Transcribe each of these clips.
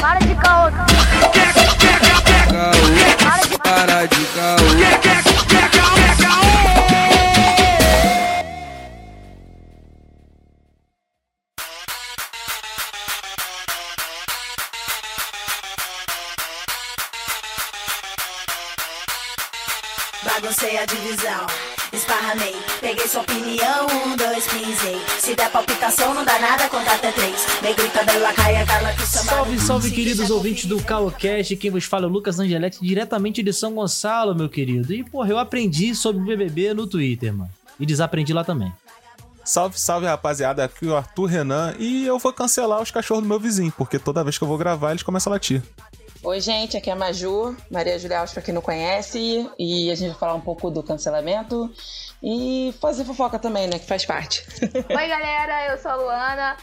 Para de caô. Caô, Salve, queridos ouvintes do Calocast. Quem vos fala é o Lucas Angeletti, diretamente de São Gonçalo, meu querido. E, porra, eu aprendi sobre o BBB no Twitter, mano. E desaprendi lá também. Salve, salve rapaziada, aqui é o Arthur Renan e eu vou cancelar os cachorros do meu vizinho, porque toda vez que eu vou gravar eles começam a latir. Oi, gente, aqui é a Maju, Maria Julia Alves, pra quem não conhece, e a gente vai falar um pouco do cancelamento e fazer fofoca também, né, que faz parte. Oi, galera, eu sou a Luana.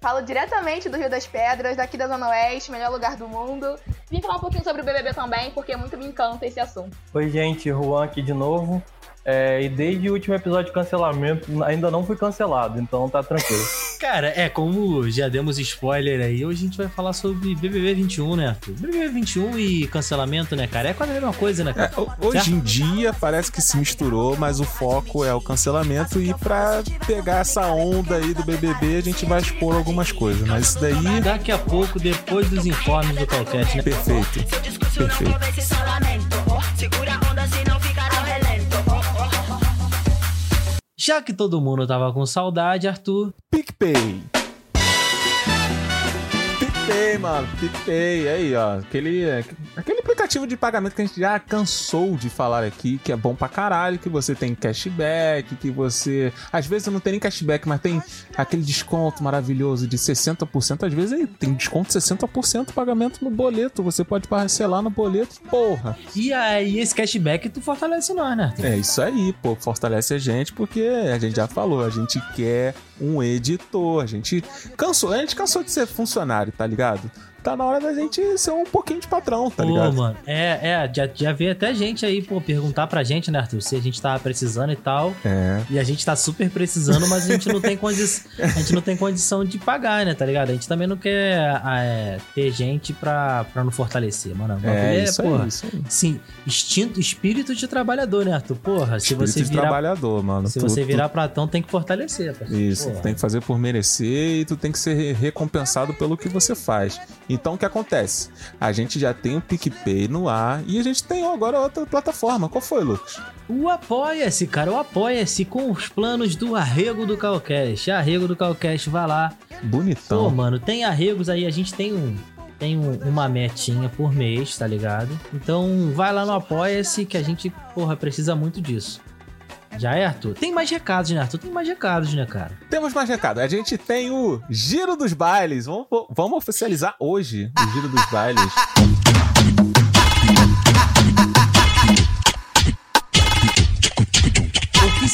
Falo diretamente do Rio das Pedras, daqui da Zona Oeste, melhor lugar do mundo. Vim falar um pouquinho sobre o BBB também, porque muito me encanta esse assunto. Oi, gente, Juan aqui de novo. É, e desde o último episódio de cancelamento, ainda não fui cancelado, então tá tranquilo. Cara, é, como já demos spoiler aí, hoje a gente vai falar sobre BBB 21, né, Arthur? BBB 21 e cancelamento, né, cara? É quase a mesma coisa, né, cara? É, ho- hoje em dia parece que se misturou, mas o foco é o cancelamento e pra pegar essa onda aí do BBB a gente vai expor algumas coisas, mas isso daí Daqui a pouco, depois dos informes do Calcast, né? perfeito. Perfeito. Segura a onda. Já que todo mundo tava com saudade, Arthur, PicPay. PicPay, mano. PicPay. Aí, ó. Aquele, aquele aplicativo de pagamento que a gente já cansou de falar aqui, que é bom pra caralho, que você tem cashback, que você... Às vezes não tem nem cashback, mas tem aquele desconto maravilhoso de 60%. Às vezes aí tem desconto de 60% pagamento no boleto. Você pode parcelar no boleto. Porra. e aí esse cashback tu fortalece nós, né? É isso aí, pô. Fortalece a gente porque a gente já falou, a gente quer um editor. A gente cansou, a gente cansou de ser funcionário, tá ligado? Tá na hora da gente ser um pouquinho de patrão, tá Pô, ligado? mano, é, é, já, já veio até gente aí, pô, perguntar pra gente, né, Arthur, se a gente tava precisando e tal. É. E a gente tá super precisando, mas a gente não tem condição. A gente não tem condição de pagar, né, tá ligado? A gente também não quer ah, é, ter gente pra, pra não fortalecer, mano. Bagulho É, isso porra, aí, isso aí. Sim, instinto, espírito de trabalhador, né, Arthur? Porra, se Espírito você de virar. trabalhador, mano. Se Tu- você tu- virar platão, tem que fortalecer, parceiro. Isso, Porra. tu tem que fazer por merecer e tu tem que ser re- recompensado pelo que você faz. Então o que acontece? A gente já tem o PicPay no ar e a gente tem agora outra plataforma. Qual foi, Lucas? O Apoia-se, cara, o Apoia-se com os planos do Arrego do Calcast. Arrego do Calcast, vai lá. Pô, Bonitão. mano, tem arregos aí, a gente tem um. Tem um- uma metinha por mês, tá ligado? Então vai lá no Apoia-se que a gente, porra, precisa muito disso. Já é, Arthur? Tem mais recados, né, Arthur? Tem mais recados, né, cara? Temos mais recado. A gente tem o Giro dos Bailes. Vamos, vamos oficializar hoje o Giro dos Bailes.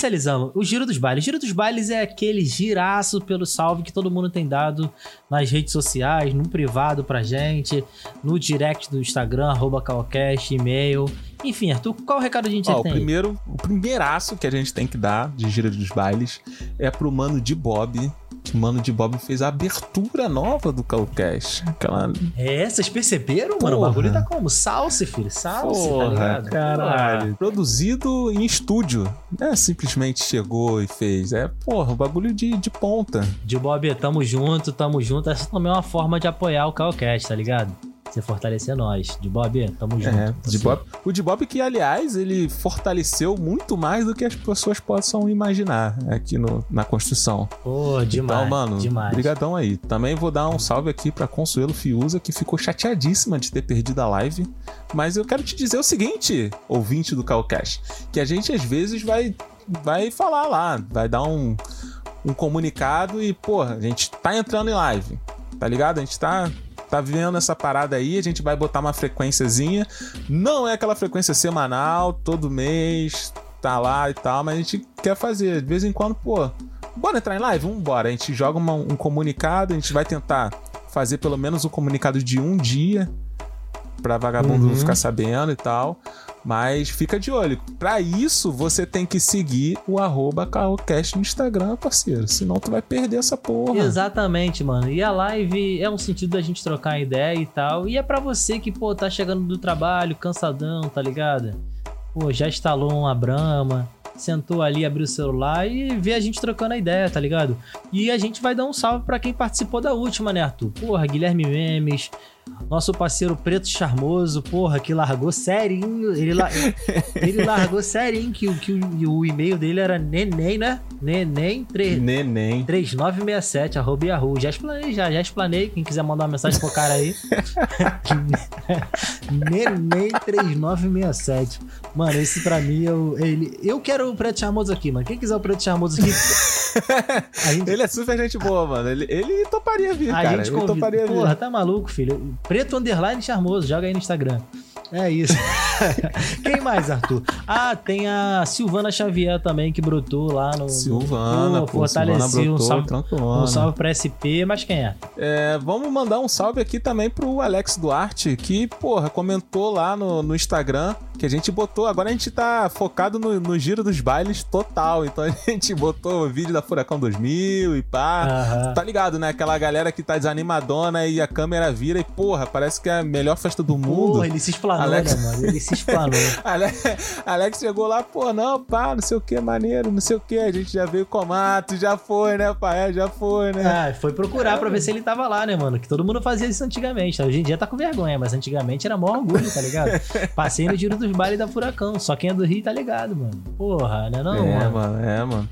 Oficializamos o Giro dos Bailes. O Giro dos Bailes é aquele giraço pelo salve que todo mundo tem dado nas redes sociais, no privado pra gente, no direct do Instagram, arroba Calcast, e-mail. Enfim, Arthur, qual o recado a gente Ó, o tem? aí? primeiro, o primeiraço que a gente tem que dar de Giro dos Bailes é pro Mano de Bob. Que o Mano de Bob fez a abertura nova do Calcast. Aquela É, vocês perceberam, mano? O Porra. bagulho tá como? Salse, filho. Salse, tá Porra, ligado? caralho. Produzido em estúdio. Não é simplesmente chegou e fez. É, porra, um bagulho de, de ponta. De Bob, tamo junto, tamo junto. Essa também é uma forma de apoiar o Calcast, tá ligado? Você fortalecer nós. De Bob, tamo junto. É, de Bob, o de Bob que, aliás, ele fortaleceu muito mais do que as pessoas possam imaginar aqui no, na construção. Pô, demais. então, mano, demais. brigadão aí. Também vou dar um salve aqui pra Consuelo Fiuza, que ficou chateadíssima de ter perdido a live. Mas eu quero te dizer o seguinte, ouvinte do Calcast, que a gente às vezes vai, vai falar lá, vai dar um, um comunicado e, porra, a gente tá entrando em live, tá ligado? A gente tá, tá vendo essa parada aí, a gente vai botar uma frequênciazinha. Não é aquela frequência semanal, todo mês, tá lá e tal, mas a gente quer fazer. De vez em quando, pô, bora entrar em live? Vambora. A gente joga uma- um comunicado, a gente vai tentar fazer pelo menos um comunicado de um dia pra vagabundo Uhum. ficar sabendo e tal. Mas fica de olho. Pra isso, você tem que seguir o arroba Carrocast no Instagram, parceiro. Senão tu vai perder essa porra. Exatamente, mano. E a live é um sentido da gente trocar ideia e tal. E é pra você que, pô, tá chegando do trabalho, cansadão, tá ligado? Pô, já instalou uma Brahma, sentou ali, abriu o celular e vê a gente trocando a ideia, tá ligado? E a gente vai dar um salve pra quem participou da última, né, Arthur? Porra, Guilherme Memes, nosso parceiro Preto Charmoso, porra, que largou serinho. Ele, la- ele largou serinho que, o- que o, o e-mail dele era neném, né? Neném 3. Neném. 3967, arroba Yahoo. Já explanei, já, já explanei. Quem quiser mandar uma mensagem pro cara aí. Neném 3967. Mano, esse pra mim, eu, ele, eu quero o Preto Charmoso aqui, mano. Quem quiser o Preto Charmoso aqui. Gente, Ele é super gente boa, mano. Ele, ele toparia vir, a cara. gente ele convida. toparia vir. Porra, tá maluco, filho? Preto Underline Charmoso, joga aí no Instagram. É isso. Quem mais, Arthur? Ah, tem a Silvana Xavier também, que brotou lá no. Silvana, Pô, pô, Silvana fortaleceu. Um brotou, salve, tranquilona. um salve pra SP, mas quem é? É, vamos mandar um salve aqui também pro Alex Duarte, que, porra, comentou lá no, no Instagram que a gente botou. Agora a gente tá focado no, no giro dos bailes total. Então a gente botou o vídeo da Furacão 2000 e pá. Aham. Tá ligado, né? Aquela galera que tá desanimadona e a câmera vira e, porra, parece que é a melhor festa do mundo. Porra, ele se explanou, Alex- mano? Ele se explanou. Ale- Alex chegou lá, pô, não, pá, não sei o que, maneiro, não sei o que. A gente já veio com mato, já foi, né, pai? É, já foi, né? Ah, foi procurar pra ver se ele tava lá, né, mano? Que todo mundo fazia isso antigamente. Hoje em dia tá com vergonha, mas antigamente era maior orgulho, tá ligado? Passei no giro dos bailes da Furacão. Só quem é do Rio tá ligado, mano. Porra, né não, é, mano? mano, é, mano.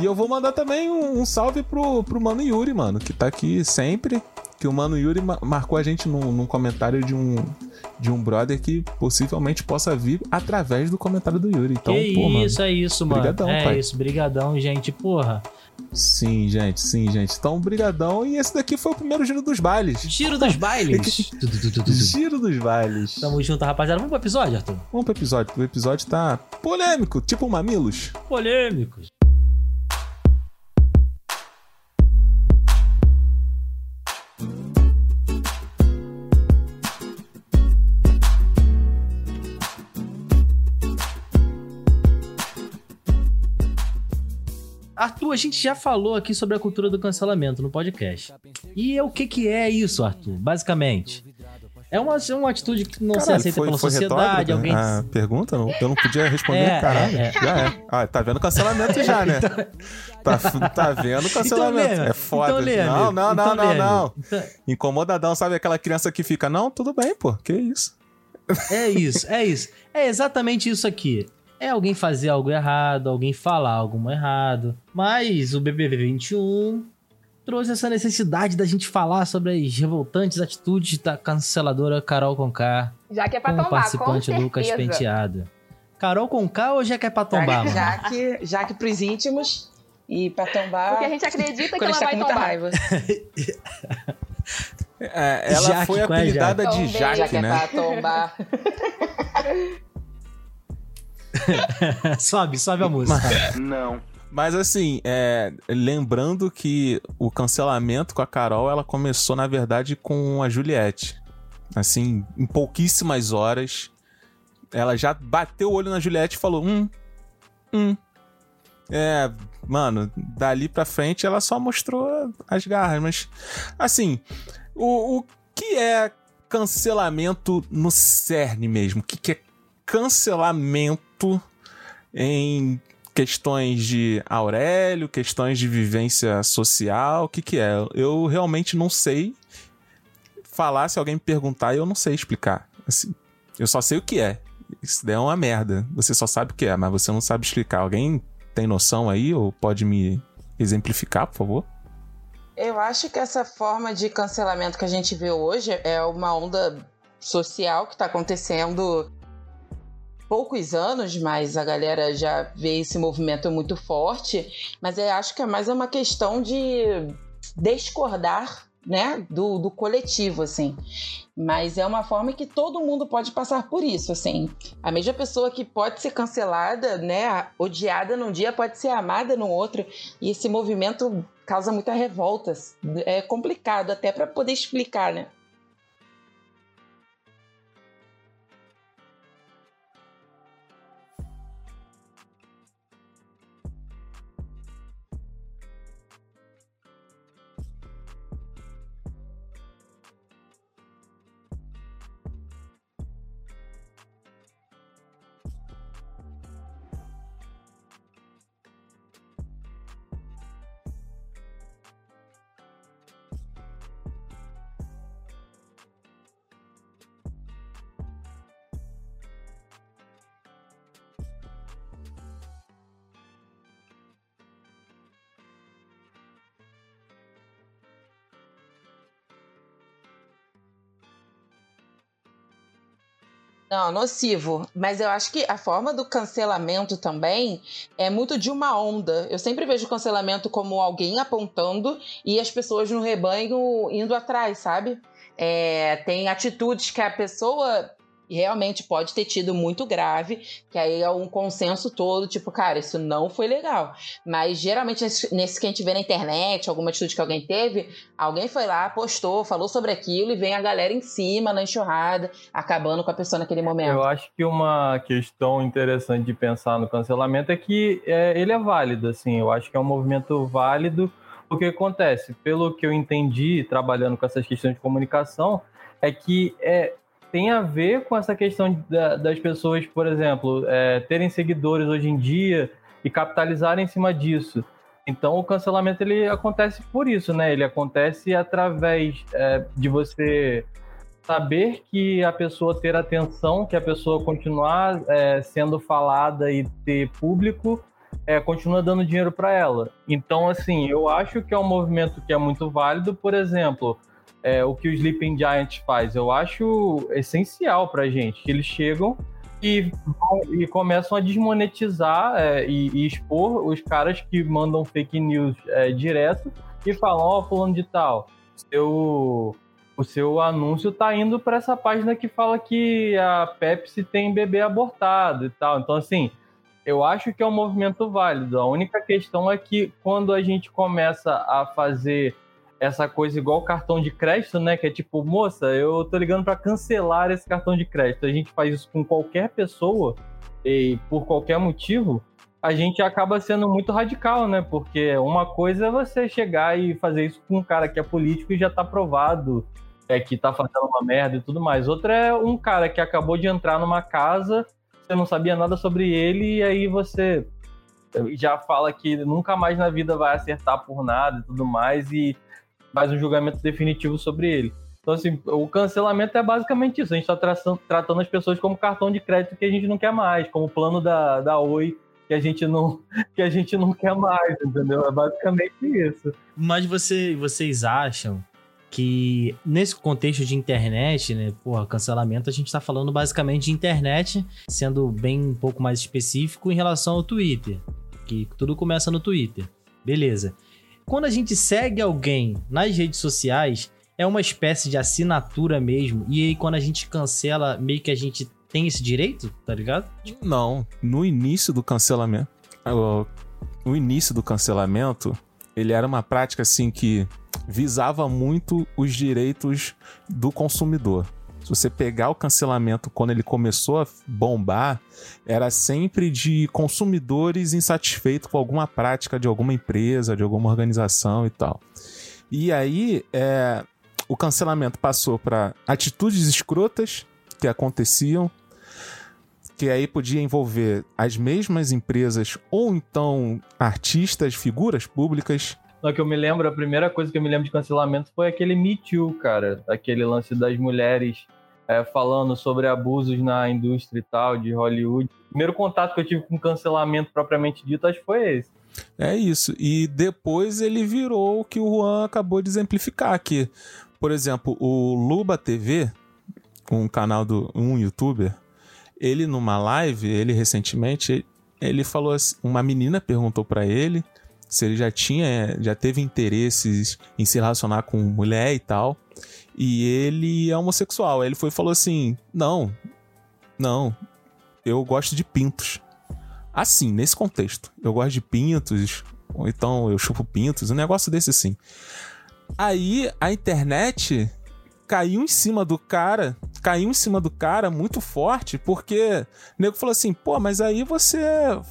E eu vou mandar também um, um salve pro, pro Mano Yuri, mano, que tá aqui sempre. Que o Mano Yuri ma- marcou a gente num, num comentário de um, de um brother que possivelmente possa vir através do comentário do Yuri. Então, que pô, mano. isso, é isso, mano. Brigadão, é pai. isso, brigadão, gente. Porra. Sim, gente, sim, gente. Então, brigadão. E esse daqui foi o primeiro giro dos bailes. Giro dos bailes. Giro dos bailes. Tamo junto, rapaziada. Vamos pro episódio, Arthur? Vamos pro episódio. O episódio tá polêmico, tipo Mamilos. Polêmicos. A gente já falou aqui sobre a cultura do cancelamento no podcast. E é o que, que é isso, Arthur? Basicamente. É uma, é uma atitude que não se Caralho, aceita pela sociedade. retrógrado Alguém. A pergunta? Não, eu não podia responder, É, caralho. é, é. Já é. Ah, tá vendo cancelamento já, né? Tá, tá vendo cancelamento. Então é foda. Então não, não, não, Então não, não. Então- Incomodadão, sabe aquela criança que fica, não, tudo bem, pô, que isso? É isso, é isso. É exatamente isso aqui. É alguém fazer algo errado, alguém falar algo errado. Mas o BBB 21 trouxe essa necessidade da gente falar sobre as revoltantes atitudes da canceladora Carol Conká Já que é pra com o tombar, com participante Lucas certeza. Penteado. Carol Conká ou já quer pra tombar, mano? Já que, já que pros íntimos e pra tombar. Porque a gente acredita que ela vai com muita tombar. raiva. É, ela Jaque, foi qual é apelidada Jaque? de Tom Já Jaque, que é né? pra tombar. sobe, sobe a música. Mas assim, é, lembrando que o cancelamento com a Carol, ela começou, na verdade, com a Juliette. Assim, em pouquíssimas horas, ela já bateu o olho na Juliette e falou: hum, hum. É, mano, dali pra frente ela só mostrou as garras, mas assim, o, o que é cancelamento no cerne mesmo? O que, que é cancelamento em questões de Aurélio, questões de vivência social, o que que é? Eu realmente não sei falar, se alguém me perguntar, eu não sei explicar. Assim, eu só sei o que é. Isso daí é uma merda. Você só sabe o que é, mas você não sabe explicar. Alguém tem noção aí ou pode me exemplificar, por favor? Eu acho que essa forma de cancelamento que a gente vê hoje é uma onda social que está acontecendo poucos anos, mas a galera já vê esse movimento muito forte. Mas eu acho que é mais uma questão de discordar né, do, do coletivo, assim. Mas é uma forma que todo mundo pode passar por isso, assim. A mesma pessoa que pode ser cancelada, né, odiada num dia, pode ser amada no outro. E esse movimento causa muita revolta. É complicado até para poder explicar, né? Não, nocivo. Mas eu acho que a forma do cancelamento também é muito de uma onda. Eu sempre vejo cancelamento como alguém apontando e as pessoas no rebanho indo atrás, sabe? É, tem atitudes que a pessoa realmente pode ter tido muito grave, que aí é um consenso todo, tipo, cara, isso não foi legal. Mas geralmente nesse, nesse que a gente vê na internet, alguma atitude que alguém teve, alguém foi lá, postou, falou sobre aquilo e vem a galera em cima na enxurrada, acabando com a pessoa naquele momento. Eu acho que uma questão interessante de pensar no cancelamento é que é, ele é válido, assim, eu acho que é um movimento válido. O que acontece, pelo que eu entendi trabalhando com essas questões de comunicação, é que é, tem a ver com essa questão da, das pessoas, por exemplo, é, terem seguidores hoje em dia e capitalizarem em cima disso. Então o cancelamento ele acontece por isso, né? Ele acontece através é, de você saber que a pessoa ter atenção, que a pessoa continuar é, sendo falada e ter público, é, continua dando dinheiro para ela. Então, assim, eu acho que é um movimento que é muito válido. Por exemplo, é, o que o Sleeping Giant faz, eu acho essencial para gente. Que eles chegam e, e começam a desmonetizar é, e, e, expor os caras que mandam fake news é, direto e falam: Ó, oh, fulano de tal, seu o seu anúncio tá indo para essa página que fala que a Pepsi tem bebê abortado e tal. Então, assim, eu acho que é um movimento válido. A única questão é que quando a gente começa a fazer essa coisa igual cartão de crédito, né? Que é tipo, moça, eu tô ligando para cancelar esse cartão de crédito. A gente faz isso com qualquer pessoa e por qualquer motivo, a gente acaba sendo muito radical, né? Porque uma coisa é você chegar e fazer isso com um cara que é político e já tá provado é, que tá fazendo uma merda e tudo mais. Outra é um cara que acabou de entrar numa casa você não sabia nada sobre ele e aí você já fala que nunca mais na vida vai acertar por nada e tudo mais e faz um julgamento definitivo sobre ele. Então, assim, o cancelamento é basicamente isso. A gente está tratando, as pessoas como cartão de crédito que a gente não quer mais, como plano da, da Oi que a gente não que a gente não quer mais, entendeu? É basicamente isso. Mas você, vocês acham que nesse contexto de internet, né, porra, cancelamento, a gente tá falando basicamente de internet, sendo bem um pouco mais específico em relação ao Twitter, que tudo começa no Twitter. Beleza. Quando a gente segue alguém nas redes sociais, é uma espécie de assinatura mesmo, e aí quando a gente cancela, meio que a gente tem esse direito, tá ligado? Não, no início do cancelamento, no início do cancelamento, ele era uma prática assim que visava muito os direitos do consumidor. Se você pegar o cancelamento quando ele começou a bombar, era sempre de consumidores insatisfeitos com alguma prática de alguma empresa, de alguma organização e tal. E aí, é, o cancelamento passou para atitudes escrotas que aconteciam, que aí podia envolver as mesmas empresas ou então artistas, figuras públicas só que eu me lembro, a primeira coisa que eu me lembro de cancelamento foi aquele Me Too, cara. Aquele lance das mulheres é, falando sobre abusos na indústria e tal, de Hollywood. O primeiro contato que eu tive com cancelamento propriamente dito, acho que foi esse. É isso. E depois ele virou o que o Juan acabou de exemplificar, que, por exemplo, o Luba TV, um canal do um youtuber, ele numa live, ele recentemente, ele falou assim, uma menina perguntou para ele se ele já tinha, já teve interesses em se relacionar com mulher e tal. E ele é homossexual. Aí ele foi e falou assim: Não, não, eu gosto de pintos. Assim, nesse contexto. Eu gosto de pintos, ou então eu chupo pintos, um negócio desse assim. Aí a internet caiu em cima do cara, caiu em cima do cara muito forte, porque o nego falou assim: pô, mas aí você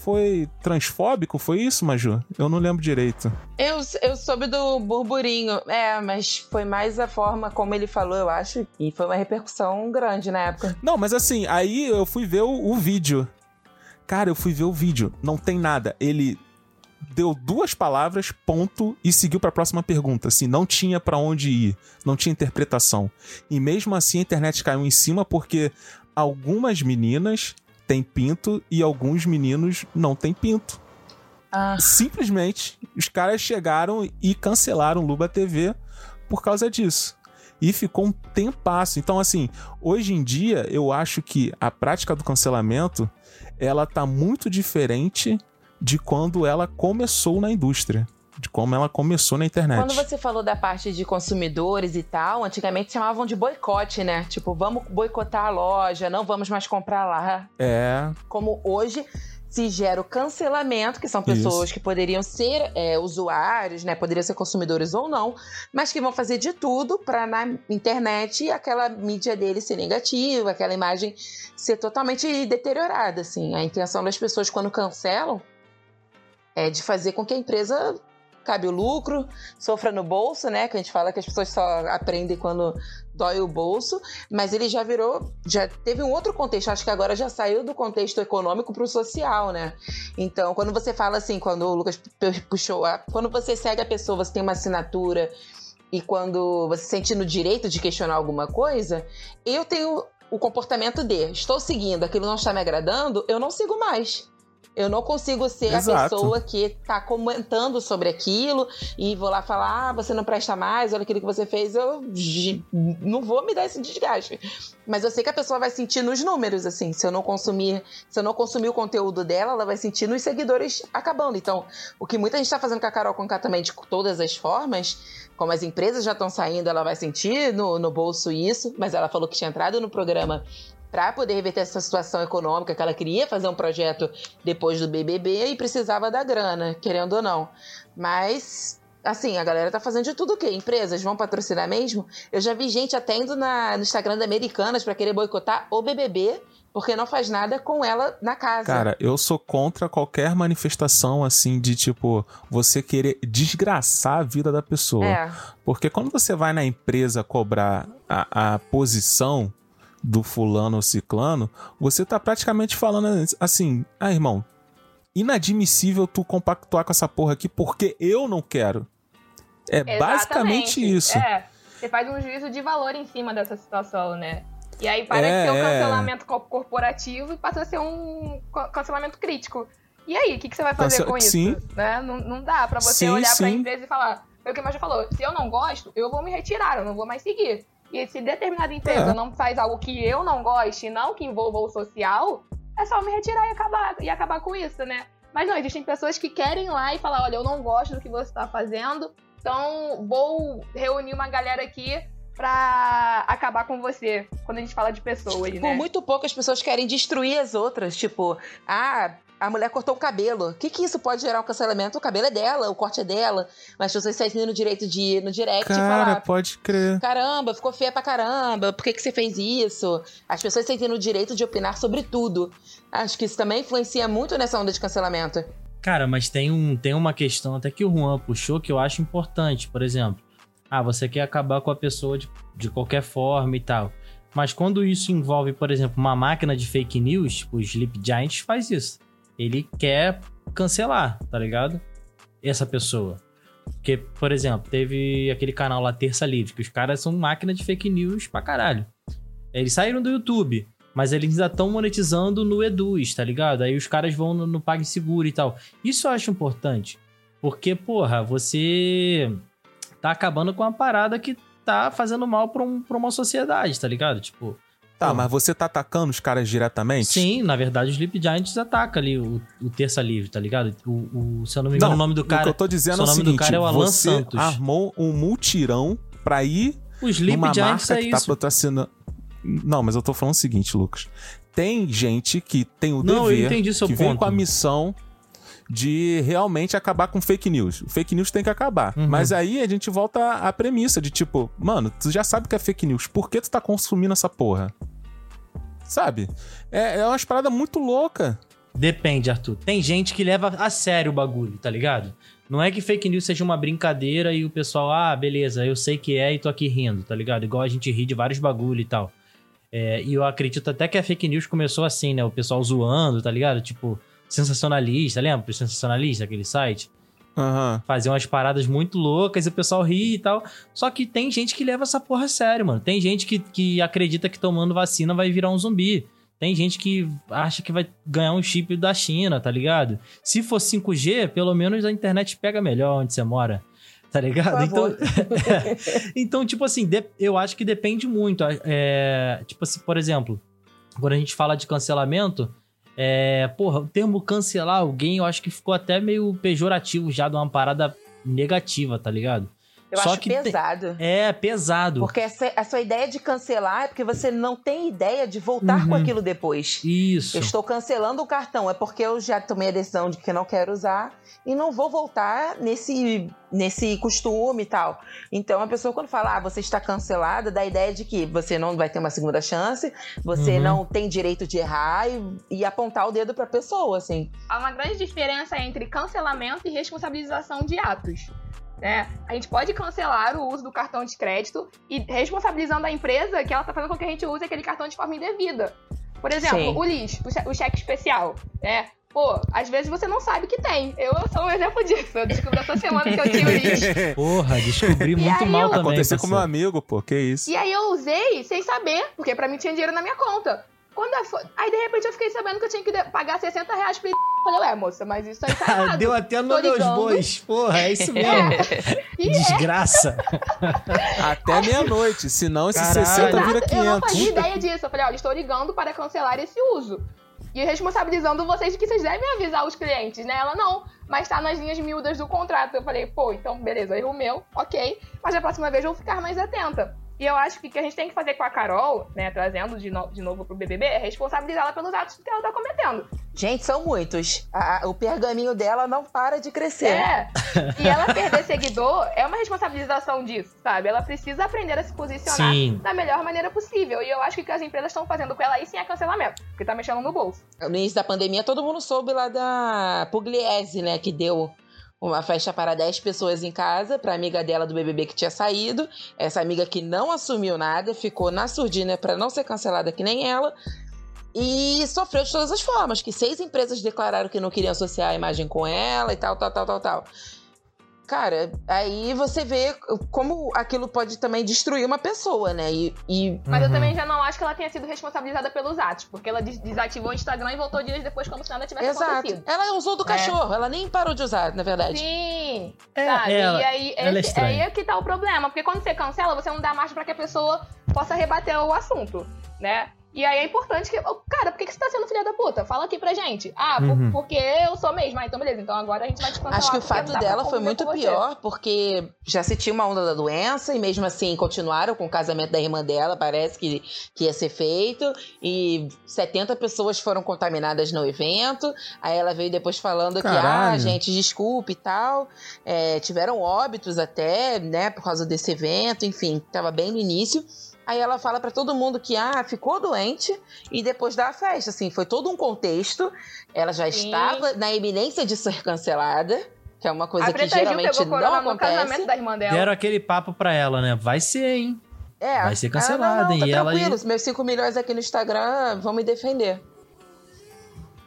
foi transfóbico, foi isso, Maju? Eu não lembro direito. Eu, eu soube do burburinho, é, mas foi mais a forma como ele falou, eu acho, e foi uma repercussão grande na época. Não, mas assim, aí eu fui ver o, o vídeo. Cara, eu fui ver o vídeo, não tem nada. Ele deu duas palavras, ponto, e seguiu para a próxima pergunta. Assim, não tinha para onde ir, não tinha interpretação. E mesmo assim a internet caiu em cima porque algumas meninas têm pinto e alguns meninos não têm pinto. Ah. Simplesmente, os caras chegaram e cancelaram Luba TV por causa disso. e ficou um tempasso. Então, assim, hoje em dia, eu acho que a prática do cancelamento ela tá muito diferente de quando ela começou na indústria. De como ela começou na internet. Quando você falou da parte de consumidores e tal, antigamente chamavam de boicote, né? Tipo, vamos boicotar a loja, não vamos mais comprar lá. É. Como hoje se gera o cancelamento, que são pessoas Isso. que poderiam ser é, usuários, né? Poderiam ser consumidores ou não, mas que vão fazer de tudo para na internet aquela mídia dele ser negativa, aquela imagem ser totalmente deteriorada, assim. A intenção das pessoas quando cancelam é de fazer com que a empresa cabe o lucro, sofra no bolso, né? Que a gente fala que as pessoas só aprendem quando dói o bolso, mas ele já virou, já teve um outro contexto, acho que agora já saiu do contexto econômico para o social, né? Então, quando você fala assim, quando o Lucas pu- puxou, a, quando você segue a pessoa, você tem uma assinatura e quando você se sente no direito de questionar alguma coisa, eu tenho o comportamento de estou seguindo, aquilo não está me agradando, eu não sigo mais. Eu não consigo ser a Exato. pessoa que tá comentando sobre aquilo e vou lá falar, ah, você não presta mais, olha aquilo que você fez, eu não vou me dar esse desgaste. Mas eu sei que a pessoa vai sentir nos números, assim, se eu não consumir, se eu não consumir o conteúdo dela, ela vai sentir nos seguidores acabando. Então, o que muita gente tá fazendo com a Carol Conká também de todas as formas, como as empresas já estão saindo, ela vai sentir no, no bolso isso, mas ela falou que tinha entrado no programa para poder reverter essa situação econômica, que ela queria fazer um projeto depois do BBB e precisava da grana, querendo ou não. Mas, assim, a galera tá fazendo de tudo o quê? Empresas vão patrocinar mesmo? Eu já vi gente até indo na, no Instagram da Americanas para querer boicotar o BBB, porque não faz nada com ela na casa. Cara, eu sou contra qualquer manifestação assim de tipo você querer desgraçar a vida da pessoa. é. Porque quando você vai na empresa cobrar a, a posição do fulano ou ciclano, você tá praticamente falando assim: ah, irmão, inadmissível tu compactuar com essa porra aqui porque eu não quero. É basicamente Exatamente. isso. É, você faz um juízo de valor em cima dessa situação, né? E aí para É, de ser um é. cancelamento co- corporativo e passa a ser um cancelamento crítico. E aí, o que, que você vai fazer Cance- com isso? sim. Né? Não, não dá pra você Sim, olhar pra sim. empresa e falar, foi o que a já falou, se eu não gosto, eu vou me retirar, eu não vou mais seguir. E se determinada empresa É. não faz algo que eu não goste, não que envolva o social, é só me retirar e acabar, e acabar com isso, né? Mas não, existem pessoas que querem ir lá e falar, olha, eu não gosto do que você tá fazendo, então vou reunir uma galera aqui pra acabar com você. Quando a gente fala de pessoas, Por né? muito pouco as pessoas querem destruir as outras. Tipo, ah, a mulher cortou o cabelo. O que, que isso pode gerar um cancelamento? O cabelo é dela, o corte é dela. Mas as pessoas sentem no direito de ir no direct e Cara, falar. pode crer. Caramba, ficou feia pra caramba. Por que, que você fez isso? As pessoas sentem no direito de opinar sobre tudo. Acho que isso também influencia muito nessa onda de cancelamento. Cara, mas tem, um, tem uma questão até que o Juan puxou que eu acho importante. Por exemplo, ah, você quer acabar com a pessoa de, de qualquer forma e tal. Mas quando isso envolve, por exemplo, uma máquina de fake news, tipo, o Sleep Giants faz isso. Ele quer cancelar, tá ligado? Essa pessoa. Porque, por exemplo, teve aquele canal lá, Terça Livre, que os caras são máquina de fake news pra caralho. Eles saíram do YouTube, mas eles ainda estão monetizando no Eduz, tá ligado? Aí os caras vão no, no PagSeguro e tal. Isso eu acho importante. Porque, porra, você tá acabando com uma parada que tá fazendo mal pra, um- pra uma sociedade, tá ligado? Tipo, Tá, mas você tá atacando os caras diretamente? sim, na verdade, o Sleep Giants ataca ali o, o Terça Livre, tá ligado? O, o- se eu não me engano, Não, o nome do O que cara. eu tô dizendo é o nome do seguinte: cara é o Alan você Santos. armou um multirão pra ir O Sleep numa Giants marca é que tá isso. patrocinando. Não, mas eu tô falando o seguinte, Lucas. Tem gente que tem o Não, eu dever, entendi seu que vem ponto. com a missão de realmente acabar com fake news. O fake news tem que acabar. Uhum. Mas aí a gente volta à premissa de tipo, mano, tu já sabe que é fake news. Por que tu tá consumindo essa porra? Sabe? É, é umas paradas muito louca. Depende, Arthur. Tem gente que leva a sério o bagulho, tá ligado? Não é que fake news seja uma brincadeira e o pessoal, ah, beleza, eu sei que é e tô aqui rindo, tá ligado? Igual a gente ri de vários bagulho e tal. É, e eu acredito até que a fake news começou assim, né? O pessoal zoando, tá ligado? Tipo, sensacionalista, lembra? Sensacionalista, aquele site? Fazer umas paradas muito loucas e o pessoal ri e tal. Só que tem gente que leva essa porra a sério, mano. Tem gente que, que acredita que tomando vacina vai virar um zumbi. Tem gente que acha que vai ganhar um chip da China, tá ligado? Se for 5G, pelo menos a internet pega melhor onde você mora. Tá ligado? Então, então, tipo assim, eu acho que depende muito. É, tipo assim, por exemplo, quando a gente fala de cancelamento, é, porra, o termo cancelar alguém, eu acho que ficou até meio pejorativo já de uma parada negativa, tá ligado? Eu Só acho que pesado. É pesado. Porque essa, a sua ideia de cancelar é porque você não tem ideia de voltar com Uhum. aquilo depois. Isso. Eu estou cancelando o cartão, é porque eu já tomei a decisão de que não quero usar e não vou voltar nesse, nesse costume e tal. Então a pessoa quando fala, ah, você está cancelada, dá a ideia de que você não vai ter uma segunda chance, você Uhum. não tem direito de errar e, e apontar o dedo pra pessoa, assim. Há uma grande diferença entre cancelamento e responsabilização de atos. Né? A gente pode cancelar o uso do cartão de crédito e responsabilizando a empresa que ela está fazendo com que a gente use aquele cartão de forma indevida. Por exemplo, Sim. o LIS, o che- o cheque especial. Né? Pô, às vezes você não sabe que tem. Eu sou um exemplo disso. Eu descobri essa semana que eu tinha o LIS. Porra, descobri muito mal eu- também. Aconteceu com meu amigo, pô, que isso. E aí eu usei sem saber, porque pra mim tinha dinheiro na minha conta. Quando eu fo- Aí de repente eu fiquei sabendo que eu tinha que pagar 60 reais pra Eu falei, ué, moça, mas isso aí tá errado. Deu até no meus bois. Porra, é isso mesmo. E é Desgraça. Até meia-noite, senão esse Caralho. 60 vira Exato, Eu não 500. fazia ideia disso. Eu falei, olha, estou ligando para cancelar esse uso. E responsabilizando vocês de que vocês devem avisar os clientes, né? Ela não, mas tá nas linhas miúdas do contrato. Eu falei, pô, então beleza, erro meu, ok. Mas da próxima vez eu vou ficar mais atenta. E eu acho que o que a gente tem que fazer com a Carol, né, trazendo de, no- de novo pro BBB, é responsabilizá-la pelos atos que ela tá cometendo. Gente, são muitos. A- o pergaminho dela não para de crescer. É. E ela perder seguidor é uma responsabilização disso, sabe? Ela precisa aprender a se posicionar Sim. da melhor maneira possível. E eu acho que o que as empresas estão fazendo com ela aí sim é cancelamento, porque tá mexendo no bolso. No início da pandemia, todo mundo soube lá da Pugliese, né? Que deu uma festa para 10 pessoas em casa, pra amiga dela do BBB que tinha saído. Essa amiga que não assumiu nada, ficou na surdina pra não ser cancelada que nem ela. E sofreu de todas as formas, que seis empresas declararam que não queriam associar a imagem com ela e tal, tal, tal, tal, tal. Cara, aí você vê como aquilo pode também destruir uma pessoa, né? E, e Mas eu Uhum. também já não acho que ela tenha sido responsabilizada pelos atos, porque ela des- desativou o Instagram e voltou dias depois como se nada tivesse Exato. acontecido. Ela usou do cachorro, ela nem parou de usar, na verdade. Sim, É, sabe? ela- e aí, ela é esse, aí é que tá o problema, porque quando você cancela, você não dá margem pra que a pessoa possa rebater o assunto, né? E aí é importante que. Cara, por que, que você tá sendo filha da puta? Fala aqui pra gente. Ah, por- Uhum. porque eu sou mesmo. Ah, então beleza. Então agora a gente vai te cancelar. Acho que o fato dela foi muito pior, porque já se tinha uma onda da doença e mesmo assim continuaram com o casamento da irmã dela, parece que, que ia ser feito. E 70 pessoas foram contaminadas no evento. Aí ela veio depois falando que, ah, Caralho. gente, desculpe e tal. É, tiveram óbitos até, né, por causa desse evento, enfim, tava bem no início. Aí ela fala pra todo mundo que, ah, ficou doente e depois da festa, assim, foi todo um contexto. Ela já Sim. estava na iminência de ser cancelada, que é uma coisa A que geralmente pegou não acontece. casamento da irmã dela. Deram aquele papo pra ela, né? Vai ser, hein? É, Vai ser cancelada, não, não, tá e ela tranquilo, meus 5 milhões aqui no Instagram vão me defender.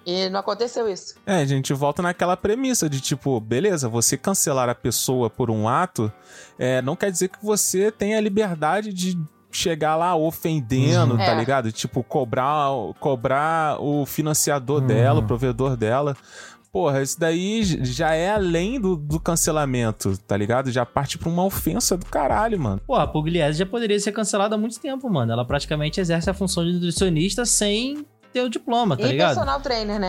E não aconteceu isso. É, a gente volta naquela premissa de tipo, beleza, você cancelar a pessoa por um ato, é, não quer dizer que você tenha a liberdade de chegar lá ofendendo, Uhum. tá É. ligado? Tipo, cobrar, cobrar o financiador Uhum. dela, o provedor dela. Porra, isso daí já é além do, do cancelamento, tá ligado? Já parte pra uma ofensa do caralho, mano. Pô, a Pugliese já poderia ser cancelada há muito tempo, mano. Ela praticamente exerce a função de nutricionista sem ter o diploma, tá e ligado? personal trainer, né?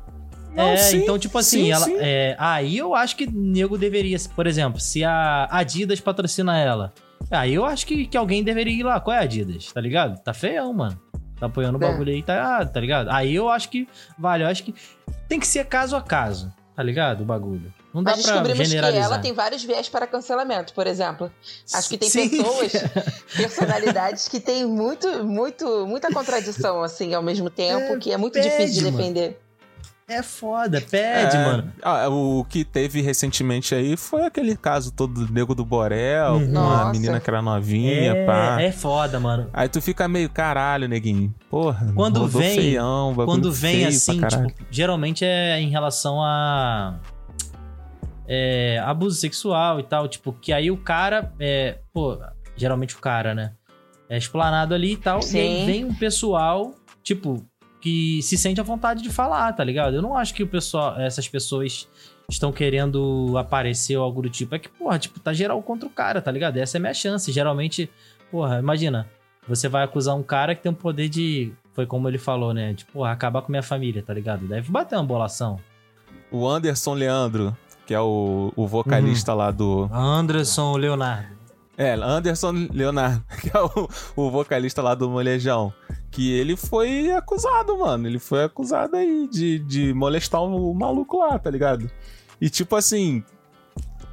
Não, é, sim, então, tipo assim, sim, ela, sim. é, aí eu acho que nego deveria, por exemplo, se a Adidas patrocina ela, aí eu acho que, que alguém deveria ir lá. Qual é a Adidas? Tá ligado? Tá feião, mano. Tá apoiando o É. bagulho aí, tá, tá ligado? Aí eu acho que, vale, eu acho que tem que ser caso a caso, tá ligado? O bagulho. Não dá Nós descobrimos que ela tem vários viés para cancelamento, por exemplo. Acho que tem Sim. pessoas, personalidades que têm muito, muito, muita contradição, assim, ao mesmo tempo, É, que é muito pede, difícil de mano. É foda, pede, É, mano. ah, o que teve recentemente aí foi aquele caso todo do Nego do Borel, Uhum. com a menina que era novinha, pá. É, é foda, mano. Aí tu fica meio, caralho, neguinho. Porra, Quando vem- feião, Quando vem assim, tipo, geralmente é em relação a é, abuso sexual e tal, tipo, que aí o cara, é, pô, geralmente o cara, né, é explanado ali e tal, e aí Sim. vem um pessoal, tipo, que se sente à vontade de falar, tá ligado? Eu não acho que o pessoal, essas pessoas estão querendo aparecer ou algo do tipo. É que, porra, tipo, tá geral contra o cara, tá ligado? Essa é a minha chance. Geralmente, porra, imagina, você vai acusar um cara que tem um poder de. Foi como ele falou, né? De, porra, acabar com minha família, tá ligado? Deve bater uma bolação. O Anderson Leandro, que é o, o vocalista lá do. Anderson Leonardo. É, Anderson Leonardo, que é o, o vocalista lá do Molejão. Que ele foi acusado, mano. Ele foi acusado aí de, de molestar o maluco lá, tá ligado? E tipo assim,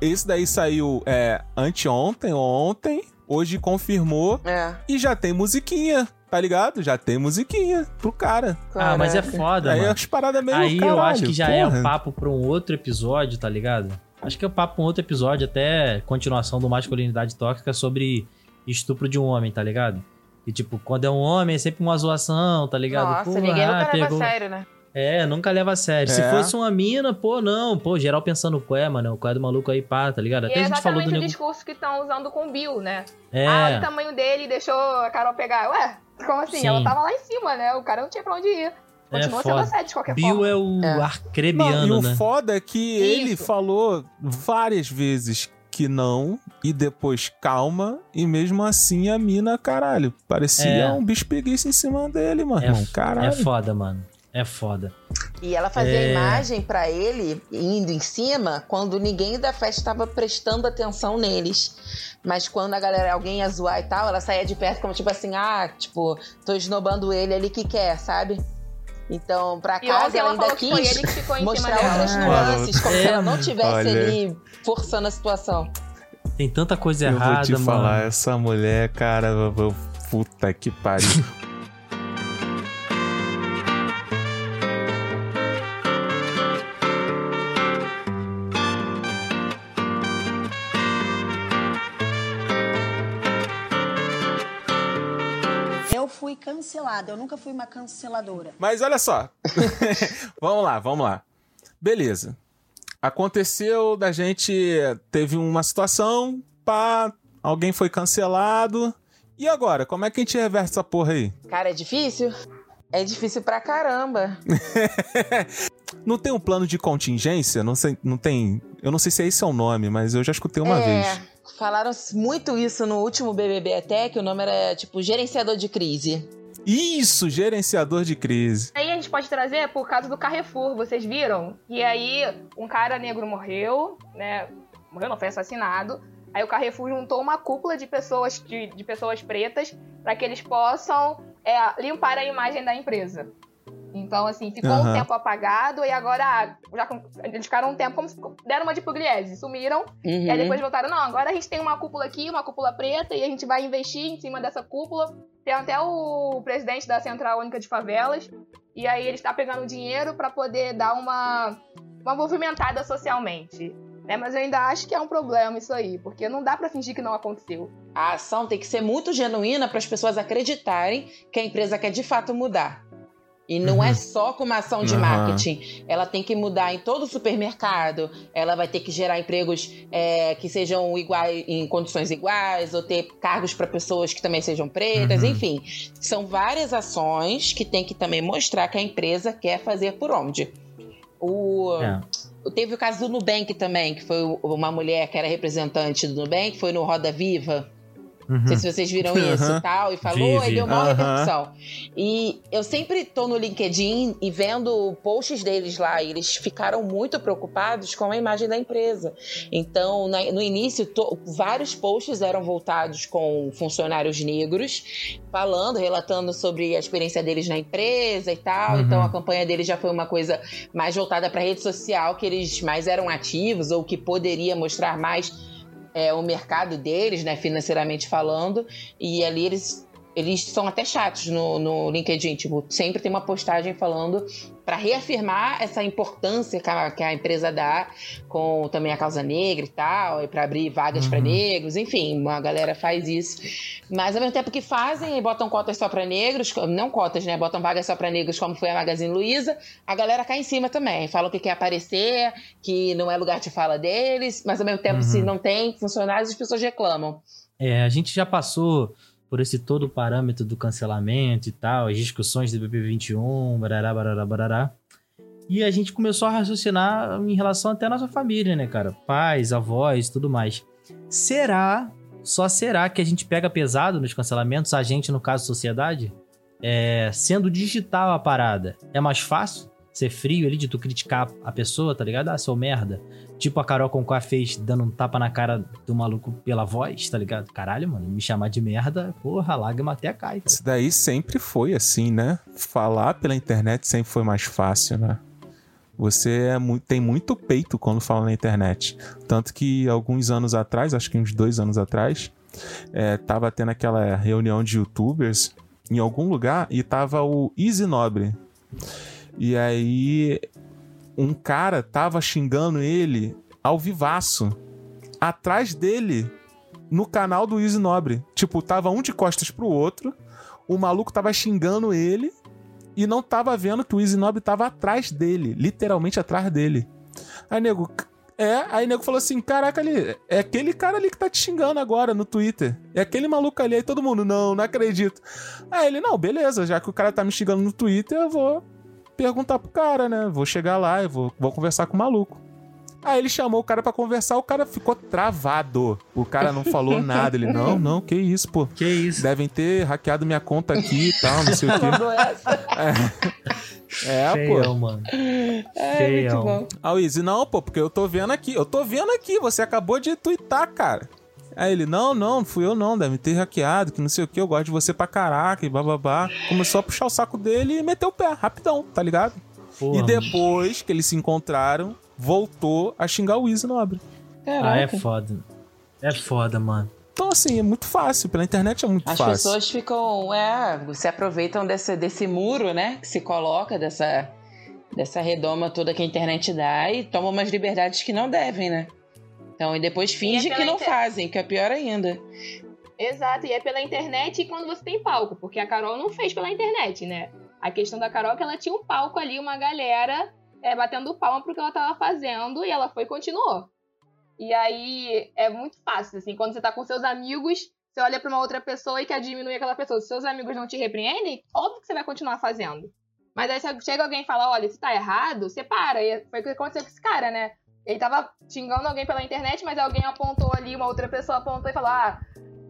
esse daí saiu é, anteontem, ontem, hoje confirmou É. e já tem musiquinha, tá ligado? Já tem musiquinha pro cara. Ah, mas é Caraca. foda, aí mano. as paradas meio Aí eu caralho, acho que já é porra. um papo pra um outro episódio, tá ligado? Acho que é um papo pra um outro episódio, até continuação do Masculinidade Tóxica sobre estupro de um homem, tá ligado? E tipo, quando é um homem é sempre uma zoação, tá ligado? Nossa, Pô, ninguém ah, nunca leva pegou- a sério, né? É, nunca leva a sério. Se É. fosse uma mina, pô, não. Pô, geral pensando, qual mano? Qual é do maluco aí, pá, tá ligado? E Até é a gente falou exatamente do o nego... discurso que estão usando com o Bill, né? É, Ah, olha o tamanho dele deixou a Carol pegar. Ué, como assim? Sim. Ela tava lá em cima, né? O cara não tinha pra onde ir. Continua sendo foda. assédio de qualquer Bill forma. é o É. Não, arcrebiano, e o né? foda é que ele Isso. falou várias vezes que não, e depois calma, e mesmo assim a mina, caralho, parecia É. um bicho preguiça em cima dele, mano. É, caralho. é foda, mano. É foda. E ela fazia É. a imagem pra ele indo em cima quando ninguém da festa estava prestando atenção neles. Mas quando a galera, alguém ia zoar e tal, ela saía de perto como tipo assim, ah, tipo, tô esnobando ele ali que quer, sabe? Então, pra casa ela ela ainda quis ele que ficou em cima mostrar outras Ah, nuances, como se ela não tivesse olha. ali forçando a situação. Tem tanta coisa Eu errada, vou te mano. falar, essa mulher, cara, eu- eu- puta que pariu. Eu fui cancelada, eu nunca fui uma canceladora. Mas olha só. vamos lá, vamos lá. Beleza. Aconteceu da gente. Teve uma situação, pá, alguém foi cancelado. E agora? Como é que a gente reversa essa porra aí? Cara, é difícil? É difícil pra caramba. Não tem um plano de contingência? Não, sei, não tem. Eu não sei se esse é o nome, mas eu já escutei uma é, vez. Falaram muito isso no último BBB até, que o nome era tipo gerenciador de crise. Isso, gerenciador de crise. Aí a gente pode trazer por causa do Carrefour, vocês viram? E aí um cara negro morreu, né? Morreu, não foi assassinado. Aí o Carrefour juntou uma cúpula de pessoas de, de pessoas pretas para que eles possam é, limpar a imagem da empresa. Então, assim, ficou um Aham. tempo apagado e agora já eles ficaram um tempo como se deram uma de Pugliese, sumiram Uhum. e aí depois voltaram, não, agora a gente tem uma cúpula aqui, uma cúpula preta, e a gente vai investir em cima dessa cúpula. Tem até o presidente da Central Única de Favelas, e aí ele está pegando dinheiro para poder dar uma, uma movimentada socialmente. Né? Mas eu ainda acho que é um problema isso aí, porque não dá para fingir que não aconteceu. A ação tem que ser muito genuína para as pessoas acreditarem que a empresa quer de fato mudar. E não Uhum. é só com uma ação de Aham. marketing. Ela tem que mudar em todo o supermercado. Ela vai ter que gerar empregos é, que sejam iguais, em condições iguais, ou ter cargos para pessoas que também sejam pretas, Uhum. enfim. São várias ações que tem que também mostrar que a empresa quer fazer por onde. O, É. Teve o caso do Nubank também, que foi uma mulher que era representante do Nubank, foi no Roda Viva. Não sei Uhum. se vocês viram Aham. isso e tal, e falou, e vi. deu maior Aham. repercussão. E eu sempre tô no LinkedIn e vendo posts deles lá, e eles ficaram muito preocupados com a imagem da empresa. Então, na- no início, to- vários posts eram voltados com funcionários negros, falando, relatando sobre a experiência deles na empresa e tal. Uhum. Então, a campanha deles já foi uma coisa mais voltada para rede social, que eles mais eram ativos, ou que poderia mostrar mais é, o mercado deles, né, financeiramente falando, e ali eles eles são até chatos no, no LinkedIn, tipo, sempre tem uma postagem falando para reafirmar essa importância que a, que a empresa dá com também a causa negra e tal, e para abrir vagas para Uhum. negros, enfim, a galera faz isso. Mas ao mesmo tempo que fazem e botam cotas só para negros, não cotas, né, botam vagas só para negros, como foi a Magazine Luiza, a galera cai em cima também, falam que quer aparecer, que não é lugar de fala deles, mas ao mesmo tempo Uhum. se não tem funcionários, as pessoas reclamam. É, a gente já passou por esse todo o parâmetro do cancelamento e tal, as discussões do BB21, barará, barará, barará. E a gente começou a raciocinar em relação até à nossa família, né, cara? Pais, avós, tudo mais. Será, só será que a gente pega pesado nos cancelamentos, a gente, no caso, sociedade? É, sendo digital a parada, é mais fácil ser frio ali de tu criticar a pessoa, tá ligado? Ah, seu merda. Tipo a Carol Conká fez dando um tapa na cara do maluco pela voz, tá ligado? Caralho, mano, me chamar de merda, porra, a lágrima até cai. Tá? Isso daí sempre foi assim, né? Falar pela internet sempre foi mais fácil, né? Você é tem muito peito quando fala na internet. Tanto que alguns anos atrás, acho que uns dois anos atrás, é, tava tendo aquela reunião de youtubers em algum lugar e tava o Easy Nobre. E aí um cara tava xingando ele ao vivaço. Atrás dele, no canal do Easy Nobre. Tipo, tava um de costas pro outro. O maluco tava xingando ele e não tava vendo que o Easy Nobre tava atrás dele, literalmente atrás dele. Aí nego, é, aí nego falou assim: "Caraca, ali, é aquele cara ali que tá te xingando agora no Twitter. É aquele maluco ali". Aí todo mundo: "Não, não acredito". Aí ele: "Não, beleza, já que o cara tá me xingando no Twitter, eu vou perguntar pro cara, né? Vou chegar lá e vou, vou conversar com o maluco". Aí ele chamou o cara para conversar, o cara ficou travado. O cara não falou nada. Ele, não, não, que isso, pô. Que isso? Devem ter hackeado minha conta aqui e tal, não sei o quê. É, é pô. Feião, mano. É, Feião. muito bom. Ah, o Easy, não, pô, porque eu tô vendo aqui. Eu tô vendo aqui, você acabou de twittar, cara. Aí ele, não, não, não fui eu não, deve ter hackeado, que não sei o que, eu gosto de você pra caraca e bababá. Começou a puxar o saco dele e meteu o pé, rapidão, tá ligado? Porra, e depois que eles se encontraram, voltou a xingar o Easy Nobre. Ah, é Caraca. foda. É foda, mano. Então, assim, é muito fácil. Pela internet é muito As fácil. pessoas ficam, é, se aproveitam desse, desse muro, né? Que se coloca, dessa, dessa redoma toda que a internet dá e tomam umas liberdades que não devem, né? Então, e depois fingem pela que não inter- fazem, que é pior ainda. Exato, e é pela internet e quando você tem palco, porque a Carol não fez pela internet, né? A questão da Carol é que ela tinha um palco ali, uma galera é, batendo palma pro que ela tava fazendo e ela foi e continuou. E aí é muito fácil, assim, quando você tá com seus amigos, você olha pra uma outra pessoa e quer diminuir aquela pessoa. Se seus amigos não te repreendem, óbvio que você vai continuar fazendo. Mas aí chega alguém e fala, olha, isso tá errado, você para. E foi o que aconteceu com esse cara, né? Ele tava xingando alguém pela internet, mas alguém apontou ali, uma outra pessoa apontou e falou, ah,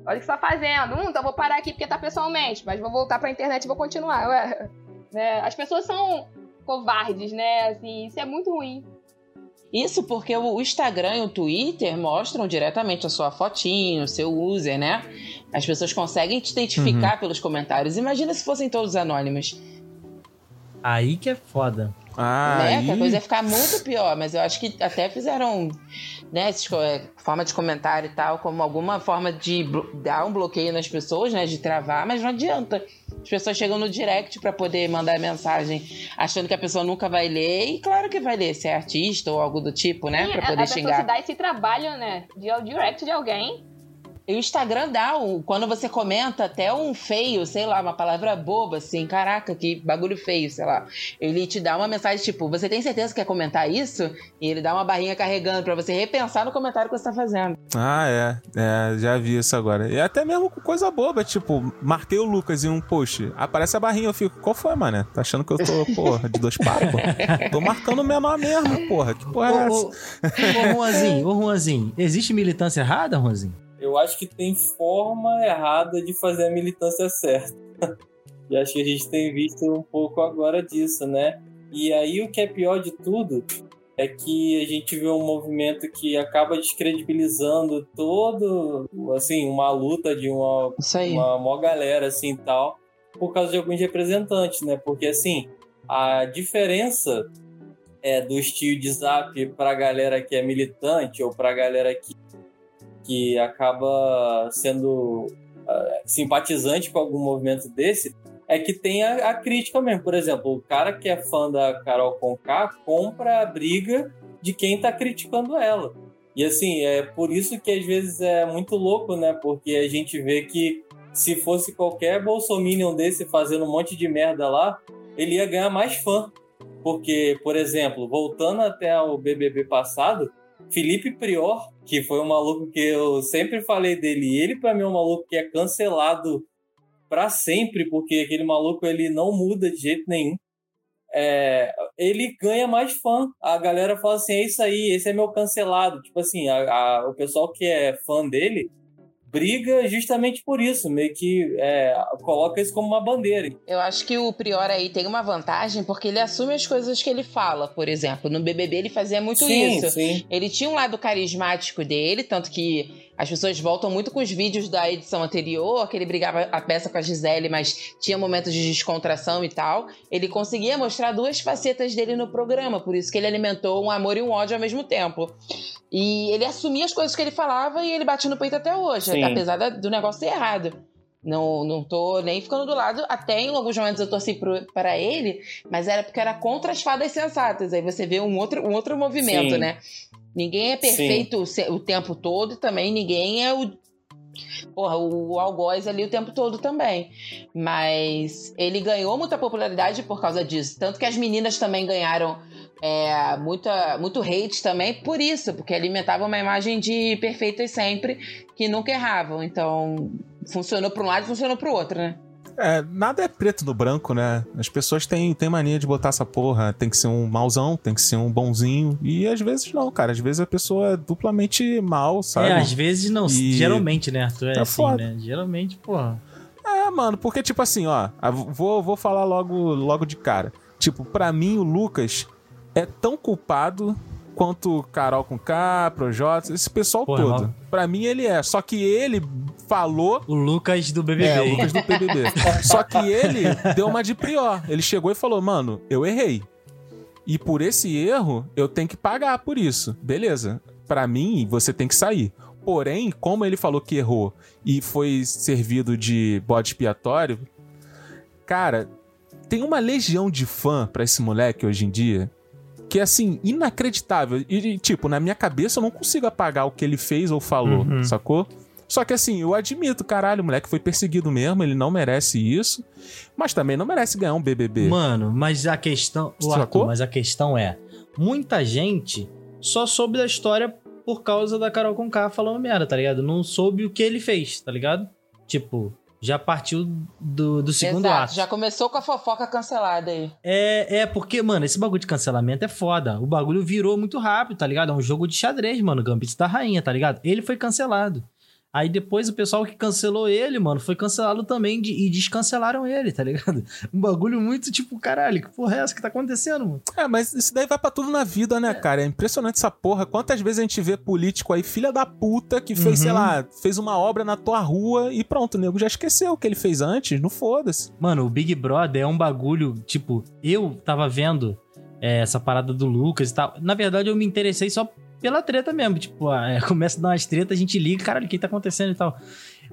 olha o que você tá fazendo. Hum, então vou parar aqui porque tá pessoalmente, mas vou voltar pra internet e vou continuar. Ué, né? As pessoas são covardes, né? Assim, isso é muito ruim. Isso porque o Instagram e o Twitter mostram diretamente a sua fotinho, o seu user, né? As pessoas conseguem te identificar pelos comentários. Imagina se fossem todos anônimos. Aí que é foda. Ah, né? Que a coisa ia ficar muito pior, mas eu acho que até fizeram, né, é, forma de comentário e tal, como alguma forma de dar um bloqueio nas pessoas, né, de travar, mas não adianta. As pessoas chegam no direct pra poder mandar mensagem achando que a pessoa nunca vai ler, e claro que vai ler, se é artista ou algo do tipo, né, Sim, pra a- poder a pessoa xingar. se dá esse trabalho, né? De ao direct de alguém. E o Instagram dá, um- quando você comenta até um feio, sei lá, uma palavra boba, assim, caraca, que bagulho feio, sei lá. Ele te dá uma mensagem tipo, você tem certeza que quer comentar isso? E ele dá uma barrinha carregando pra você repensar no comentário que você tá fazendo. Ah, é. É, já vi isso agora. E até mesmo com coisa boba, tipo, marquei o Lucas em um post, aparece a barrinha, eu fico, qual foi, mané? Tá achando que eu tô, porra, de dois papos? tô marcando o menor mesmo, porra. Que porra é Ô, essa? ô, ô, Juanzinho, ô, Juanzinho, existe militância errada, Juanzinho? Eu acho que tem forma errada de fazer a militância certa. e acho que a gente tem visto um pouco agora disso, né? E aí o que é pior de tudo é que a gente vê um movimento que acaba descredibilizando todo, assim, uma luta de uma uma maior galera assim tal, por causa de alguns representantes, né? Porque assim, a diferença é do estilo de zap pra galera que é militante ou pra galera que, que acaba sendo ah, simpatizante com algum movimento desse é que tem a, a crítica mesmo. Por exemplo, o cara que é fã da Carol Conká compra a briga de quem tá criticando ela. E assim, é por isso que às vezes é muito louco, né? Porque a gente vê que se fosse qualquer bolsominion desse fazendo um monte de merda lá, ele ia ganhar mais fã. Porque, por exemplo, voltando até o BBB passado, Felipe Prior, que foi um maluco que eu sempre falei dele, ele pra mim é um maluco que é cancelado pra sempre, porque aquele maluco ele não muda de jeito nenhum. é, ele ganha mais fã. A galera fala assim: é isso aí, esse é meu cancelado. Tipo assim, a, a- o pessoal que é fã dele briga justamente por isso, meio que é, coloca isso como uma bandeira. Eu acho que o Prior aí tem uma vantagem porque ele assume as coisas que ele fala, por exemplo. No BBB ele fazia muito sim, isso. sim. Ele tinha um lado carismático dele, tanto que as pessoas voltam muito com os vídeos da edição anterior, que ele brigava a peça com a Gisele, mas tinha momentos de descontração e tal. Ele conseguia mostrar duas facetas dele no programa, por isso que ele alimentou um amor e um ódio ao mesmo tempo. E ele assumia as coisas que ele falava e ele bate no peito até hoje, Sim. apesar do negócio ser errado. Não, não tô nem ficando do lado. Até em alguns momentos eu torci pro, para ele, mas era porque era contra as fadas sensatas. Aí você vê um outro, um outro movimento, Sim. né? Ninguém é perfeito o se- o tempo todo também ninguém é o. Porra, o algoz ali o tempo todo também. Mas ele ganhou muita popularidade por causa disso. Tanto que as meninas também ganharam é, muita, muito hate também por isso, porque alimentavam uma imagem de perfeitas sempre, que nunca erravam. Então, funcionou para um lado e funcionou para o outro, né? É, nada é preto no branco, né? As pessoas têm, têm mania de botar essa porra. Tem que ser um mauzão, tem que ser um bonzinho. E às vezes não, cara. Às vezes a pessoa é duplamente mal, sabe? É, às vezes não. E- Geralmente, né, Arthur? É Tá assim, foda. né? Geralmente, porra. É, mano, porque, tipo assim, ó, vou, vou falar logo, logo de cara. Tipo, pra mim, o Lucas é tão culpado quanto Carol com K, Projota, esse pessoal Porra, todo. mal. Pra mim, ele é. Só que ele falou. O Lucas do BBB. É, o Lucas do PBB. Só que ele deu uma de prior. Ele chegou e falou, mano, eu errei. E por esse erro, eu tenho que pagar por isso. Beleza. Pra mim, você tem que sair. Porém, como ele falou que errou e foi servido de bode expiatório, cara, tem uma legião de fã pra esse moleque hoje em dia que é assim, inacreditável. E, tipo, na minha cabeça eu não consigo apagar o que ele fez ou falou, Uhum. sacou? Só que assim, eu admito, caralho, o moleque foi perseguido mesmo, ele não merece isso, mas também não merece ganhar um BBB. Mano, mas a questão. O Sacou? Arthur, mas a questão é: muita gente só soube da história por causa da Carol Conká falando merda, tá ligado? Não soube o que ele fez, tá ligado? Tipo, já partiu do, do segundo Exato, ato. já começou com a fofoca cancelada aí. É, é, porque, mano, esse bagulho de cancelamento é foda. O bagulho virou muito rápido, tá ligado? É um jogo de xadrez, mano. Gambit da rainha, tá ligado? Ele foi cancelado. Aí depois o pessoal que cancelou ele, mano, foi cancelado também de- e descancelaram ele, tá ligado? Um bagulho muito tipo, caralho, que porra é essa que tá acontecendo, mano? É, mas isso daí vai pra tudo na vida, né, cara? É impressionante essa porra. Quantas vezes a gente vê político aí, filha da puta, que fez, Uhum. sei lá, fez uma obra na tua rua e pronto, o nego já esqueceu o que ele fez antes, não foda-se. Mano, o Big Brother é um bagulho, tipo, eu tava vendo é, essa parada do Lucas e tal. Na verdade, eu me interessei só pela treta mesmo. Tipo, ah, começa a dar umas tretas, a gente liga, caralho, o que tá acontecendo e tal.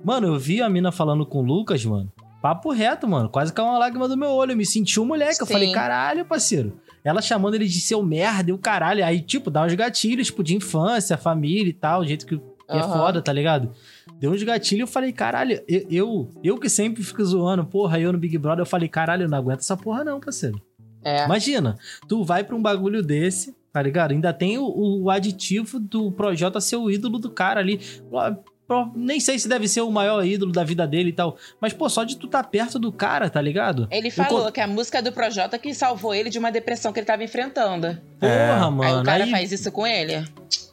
Mano, eu vi a mina falando com o Lucas, mano. Papo reto, mano. Quase caiu uma lágrima do meu olho. Eu me senti um moleque. Eu Sim. falei, caralho, parceiro. Ela chamando ele de seu merda e o caralho. Aí, tipo, dá uns gatilhos, tipo, de infância, família e tal. O jeito que, é foda, tá ligado? Deu uns gatilhos eu falei, caralho, eu, eu, eu que sempre fico zoando, porra, eu no Big Brother, eu falei, caralho, eu não aguento essa porra não, parceiro. É. Imagina, tu vai pra um bagulho desse, tá ligado? Ainda tem o, o aditivo do Projota ser o ídolo do cara ali. Nem sei se deve ser o maior ídolo da vida dele e tal. Mas, pô, só de tu tá perto do cara, tá ligado? Ele falou Enquanto- que a música do Projota que salvou ele de uma depressão que ele tava enfrentando. Porra, É. mano. aí o cara aí- faz isso com ele.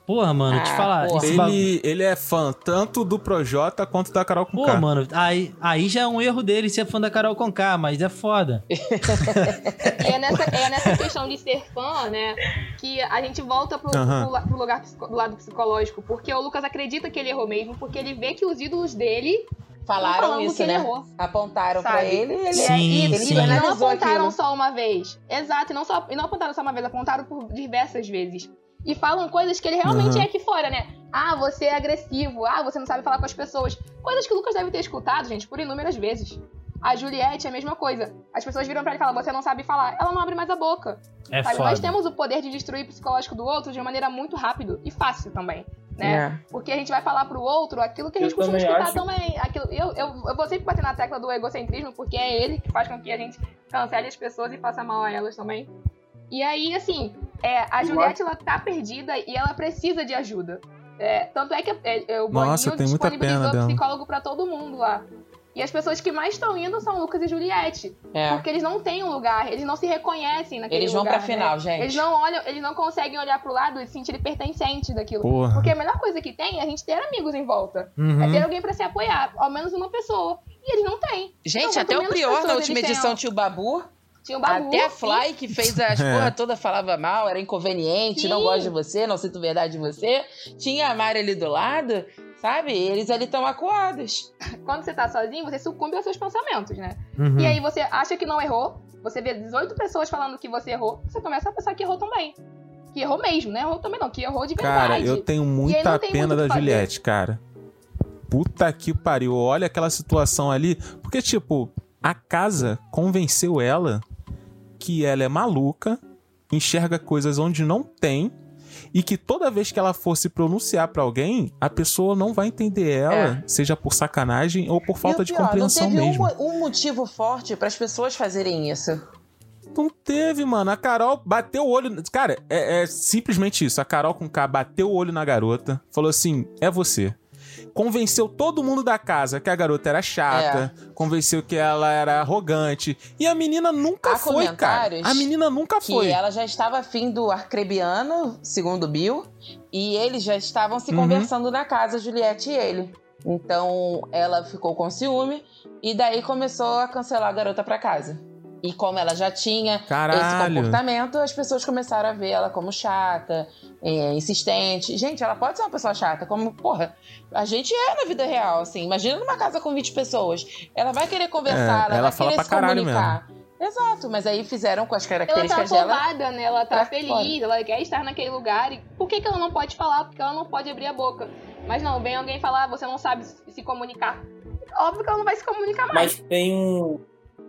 Porra, mano, te Ah, falar. porra. esse bagulho- Ele, ele é fã tanto do Projota quanto da Carol com Pô, mano, aí, aí já é um erro dele ser fã da Carol Conká, mas é foda. E é nessa, é nessa questão de ser fã, né, que a gente volta pro, Aham. pro pro lugar do lado psicológico. Porque o Lucas acredita que ele errou mesmo, porque ele vê que os ídolos dele Falaram isso, né? errou. Apontaram pra Sabe? ele e ele, Sim, ele sim. E não apontaram aquilo. só uma vez. Exato, e não, só, e não apontaram só uma vez, apontaram por diversas vezes. E falam coisas que ele realmente Aham. é aqui fora, né? Ah, você é agressivo. Ah, você não sabe falar com as pessoas. Coisas que o Lucas deve ter escutado, gente, por inúmeras vezes. A Juliette é a mesma coisa. As pessoas viram pra ele e falam, você não sabe falar. Ela não abre mais a boca. É sabe? foda. Nós temos o poder de destruir o psicológico do outro de uma maneira muito rápido e fácil também. Né? É. Porque a gente vai falar pro outro aquilo que a Eu gente costuma também escutar acho. também. Aquilo, eu, eu, eu vou sempre bater na tecla do egocentrismo, porque é ele que faz com que a gente cancele as pessoas e faça mal a elas também. E aí, assim, é, a Juliette, ela tá perdida e ela precisa de ajuda. É, tanto é que é, é, o Nossa, Boninho disponibilizou pena dela. psicólogo pra todo mundo lá. E as pessoas que mais estão indo são Lucas e Juliette. É. Porque eles não têm um lugar, eles não se reconhecem naquele Eles vão lugar. pra final, né? gente. Eles não olham, eles não conseguem olhar pro lado e se sentirem pertencentes daquilo. Porra. Porque a melhor coisa que tem é a gente ter amigos em volta. Uhum. É ter alguém pra se apoiar, ao menos uma pessoa. E eles não têm. Gente, Então, até o Prior na última edição tinha o Babu. Tinha o Babu. Até a. Fly, que fez as É. porra toda, falava mal, era inconveniente, Sim. não gosto de você, não sinto verdade de você. Tinha a Mari ali do lado, sabe? Eles ali estão acuados. Quando você tá sozinho, você sucumbe aos seus pensamentos, né? Uhum. E aí você acha que não errou, você vê 18 pessoas falando que você errou, você começa a pensar que errou também. Que errou mesmo, né? Errou também não, que errou de verdade. Cara, eu tenho muita pena da. Juliette, cara. Puta que pariu. Olha aquela situação ali. Porque, tipo, a casa convenceu ela que ela é maluca, enxerga coisas onde não tem. E que toda vez que ela for se pronunciar pra alguém, a pessoa não vai entender ela, seja por sacanagem ou por falta É. o de pior, compreensão não teve mesmo. Um, um motivo forte para as pessoas fazerem isso. Não teve, mano. A Carol bateu o olho. Cara, é, é simplesmente isso. A Carol com K bateu o olho na garota, falou assim: é você. Convenceu todo mundo da casa que a garota era chata, convenceu que ela era arrogante. E a menina nunca Há foi, cara. A menina nunca Que foi. ela já estava afim do arcrebiano, segundo Bill, e eles já estavam se Uhum. conversando na casa, Juliette e ele. Então ela ficou com ciúme e daí começou a cancelar a garota pra casa. E como ela já tinha esse Caralho. comportamento, as pessoas começaram a ver ela como chata, é, insistente. Gente, ela pode ser uma pessoa chata, como, porra, a gente é na vida real, assim. Imagina numa casa com 20 pessoas. Ela vai querer conversar, É, ela, ela vai fala querer pra se caralho comunicar. Exato, mas aí fizeram com as Ela tá características dela. afobada, né? Ela tá feliz, ela quer estar naquele lugar. E por que, que ela não pode falar? Porque ela não pode abrir a boca. Mas não, vem alguém falar, você não sabe se comunicar. Óbvio que ela não vai se comunicar mais. Mas tem um,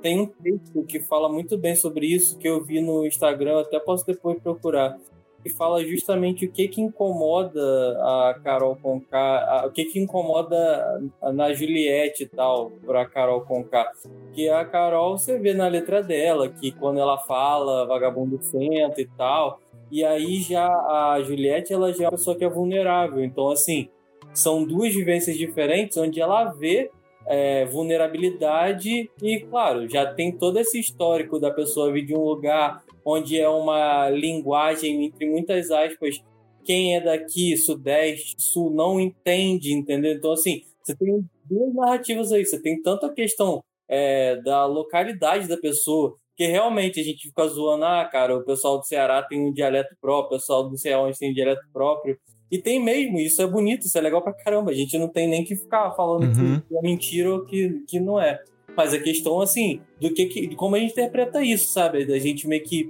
tem um texto que fala muito bem sobre isso, que eu vi no Instagram, até posso depois procurar, que fala justamente o que que incomoda a Carol Conká, a- o que que incomoda na Juliette e tal, pra Carol Conká. Que a Carol, você vê na letra dela, que quando ela fala, vagabundo senta e tal, e aí já a Juliette, ela já é uma pessoa que é vulnerável, então assim, são duas vivências diferentes, onde ela vê é, vulnerabilidade e, claro, já tem todo esse histórico da pessoa vir de um lugar onde é uma linguagem, entre muitas aspas, quem é daqui, sudeste, sul, não entende, entendeu? Então, assim, você tem duas narrativas aí. Você tem tanto a questão é, da localidade da pessoa, que realmente a gente fica zoando, ah, cara, o pessoal do Ceará tem um dialeto próprio, o pessoal do Ceará tem um dialeto próprio. E tem mesmo, isso é bonito, isso é legal pra caramba. A gente não tem nem que ficar falando Uhum. que é mentira ou que, que não é. Mas a questão, assim, do que, que de como a gente interpreta isso, sabe? Da gente meio que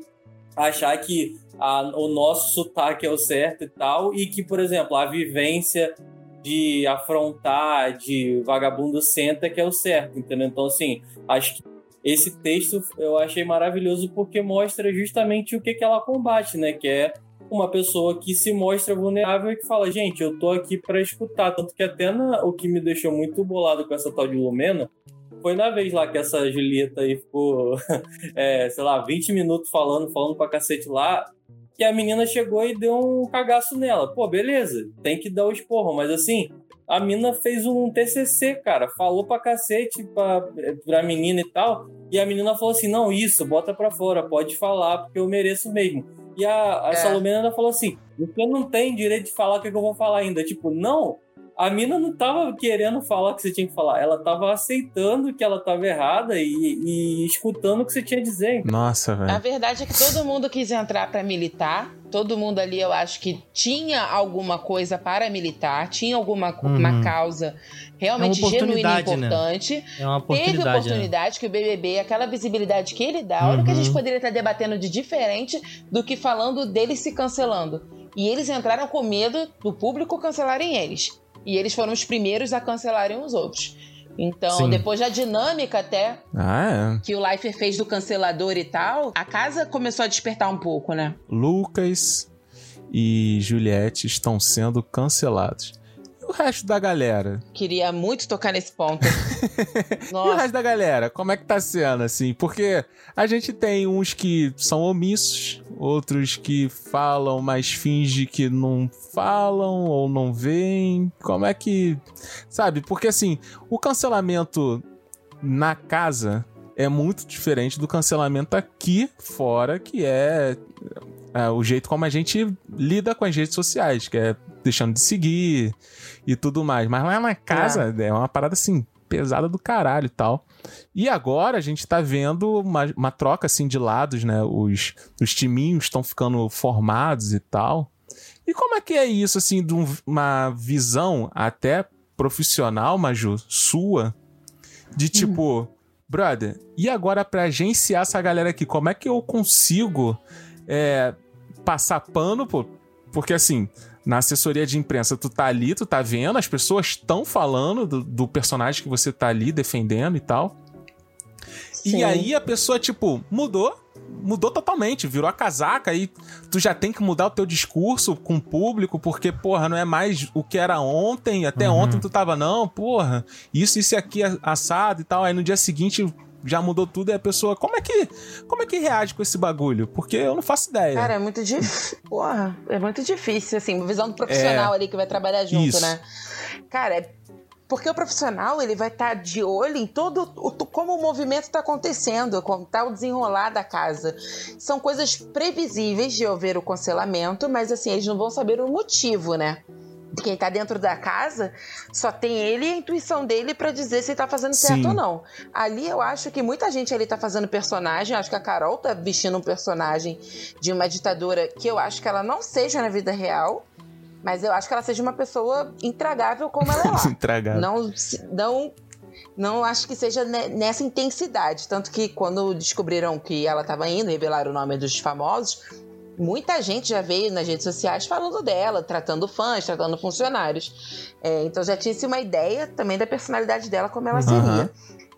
achar que a- o nosso sotaque é o certo e tal, e que, por exemplo, a vivência de afrontar, de vagabundo senta, que é o certo, entendeu? Então, assim, acho que esse texto eu achei maravilhoso porque mostra justamente o que, que ela combate, né? Que é uma pessoa que se mostra vulnerável e que fala, gente, eu tô aqui pra escutar. Tanto que até na- o que me deixou muito bolado com essa tal de Lumena foi na vez lá que essa Julieta aí ficou, é, sei lá, 20 minutos falando, falando pra cacete lá, que a menina chegou e deu um cagaço nela. Pô, beleza, tem que dar o esporro, mas assim, a mina fez um TCC, cara, falou pra cacete pra, pra menina e tal, e a menina falou assim, não, isso, bota pra fora, pode falar, porque eu mereço mesmo. E a, a É. Salomena ainda falou assim, você não tem direito de falar o que, que eu vou falar ainda. Tipo, não, a mina não tava querendo falar o que você tinha que falar, ela tava aceitando que ela tava errada e, e escutando o que você tinha a dizer. Nossa, A velho. verdade é que todo mundo quis entrar pra militar. Todo mundo ali, eu acho que tinha alguma coisa para militar, tinha alguma Uhum. uma causa realmente É genuína e oportunidade, né? importante. É uma Teve oportunidade. né? oportunidade que o BBB, aquela visibilidade que ele dá, olha o que a gente Uhum. poderia estar debatendo de diferente do que falando deles se cancelando. E eles entraram com medo do público cancelarem eles. E eles foram os primeiros a cancelarem os outros. Então, Sim. depois da dinâmica até Ah, que o Leifert fez do cancelador e tal, a casa começou a despertar um pouco, né? é. Lucas e Juliette estão sendo cancelados. O resto da galera? Queria muito tocar nesse ponto. E o resto da galera? Como é que tá sendo, assim? Porque a gente tem uns que são omissos, outros que falam, mas finge que não falam ou não veem. Como é que. Sabe? Porque, assim, o cancelamento na casa é muito diferente do cancelamento aqui fora, que é, é, o jeito como a gente lida com as redes sociais, que é deixando de seguir e tudo mais. Mas lá na casa é, uma parada assim, pesada do caralho e tal. E agora a gente tá vendo uma, uma troca assim de lados, né? Os, os timinhos estão ficando formados e tal. E como é que é isso, assim, de um- uma visão até profissional, Maju, sua, de tipo, brother, e agora pra agenciar essa galera aqui, como é que eu consigo é, passar pano, pô? Porque assim, na assessoria de imprensa, tu tá ali, tu tá vendo, as pessoas estão falando do, do personagem que você tá ali defendendo e tal. E Sim. aí a pessoa, tipo, mudou. Mudou totalmente, virou a casaca e tu já tem que mudar o teu discurso com o público, porque, porra, não é mais o que era ontem, até Uhum. ontem tu tava, não, porra, isso, isso e aqui é assado e tal. Aí no dia seguinte já mudou tudo e a pessoa, como é que, como é que reage com esse bagulho? Porque eu não faço ideia. Cara, é muito difícil. Porra, é muito difícil, assim, visão do profissional ali que vai trabalhar junto, É. Isso. né? Cara, é porque o profissional ele vai estar de olho em todo o, como o movimento está acontecendo, como está o desenrolar da casa. São coisas previsíveis de haver o cancelamento, mas assim, eles não vão saber o motivo, né? Quem tá dentro da casa só tem ele e a intuição dele pra dizer se tá fazendo certo Sim. ou não. Ali eu acho que muita gente ali tá fazendo personagem. Acho que a Carol tá vestindo um personagem de uma ditadora que eu acho que ela não seja na vida real, mas eu acho que ela seja uma pessoa intragável como ela é lá. Intragável. Não, se- não, não acho que seja ne- nessa intensidade. Tanto que quando descobriram que ela estava indo, revelaram o nome dos famosos, muita gente já veio nas redes sociais falando dela, tratando fãs, tratando funcionários. É, então já tinha-se uma ideia também da personalidade dela, como ela seria. Aham.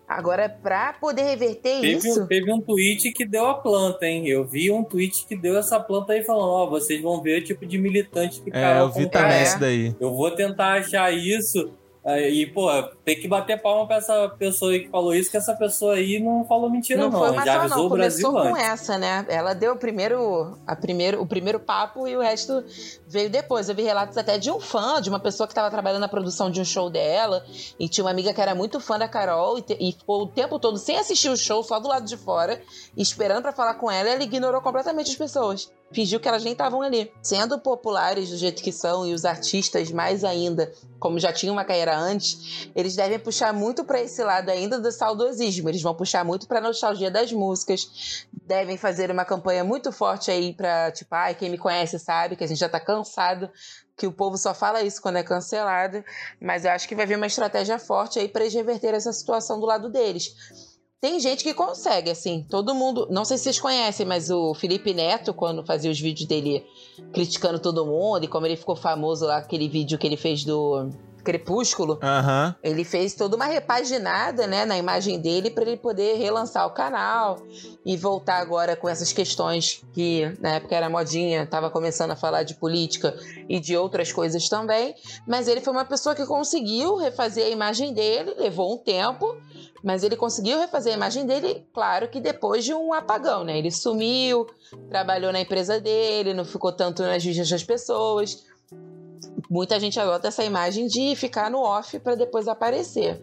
Agora, pra poder reverter Teve isso. um, teve um tweet que deu a planta, hein? Eu vi um tweet que deu essa planta aí falando, ó, vocês vão ver o tipo de militante que É, Carol eu vi também isso daí. Eu vou tentar achar isso. Aí, E, pô, tem que bater palma pra essa pessoa aí que falou isso, que essa pessoa aí não falou mentira, não. Não foi uma Já avisou não. o Brasil Começou com antes. essa, né? Ela deu o primeiro, a primeiro, o primeiro papo e o resto veio depois. Eu vi relatos até de um fã, de uma pessoa que estava trabalhando na produção de um show dela e tinha uma amiga que era muito fã da Carol e, te- e ficou o tempo todo sem assistir o show, só do lado de fora, esperando pra falar com ela e ela ignorou completamente as pessoas. Fingiu que elas nem estavam ali. Sendo populares do jeito que são e os artistas mais ainda, como já tinham uma carreira antes, eles devem puxar muito pra esse lado ainda do saudosismo. Eles vão puxar muito pra nostalgia das músicas. Devem fazer uma campanha muito forte aí pra, tipo, ai, quem me conhece sabe que a gente já tá cansado, que o povo só fala isso quando é cancelado. Mas eu acho que vai vir uma estratégia forte aí pra eles reverter essa situação do lado deles. Tem gente que consegue, assim, todo mundo. Não sei se vocês conhecem, mas o Felipe Neto, quando fazia os vídeos dele criticando todo mundo, e como ele ficou famoso lá, aquele vídeo que ele fez do Crepúsculo, Aham. ele fez toda uma repaginada, né, na imagem dele para ele poder relançar o canal e voltar agora com essas questões que na época era modinha, tava começando a falar de política e de outras coisas também. Mas ele foi uma pessoa que conseguiu refazer a imagem dele, levou um tempo, mas ele conseguiu refazer a imagem dele, claro que depois de um apagão, né? Ele sumiu, trabalhou na empresa dele, não ficou tanto nas vistas das pessoas muita gente adota essa imagem de ficar no off para depois aparecer.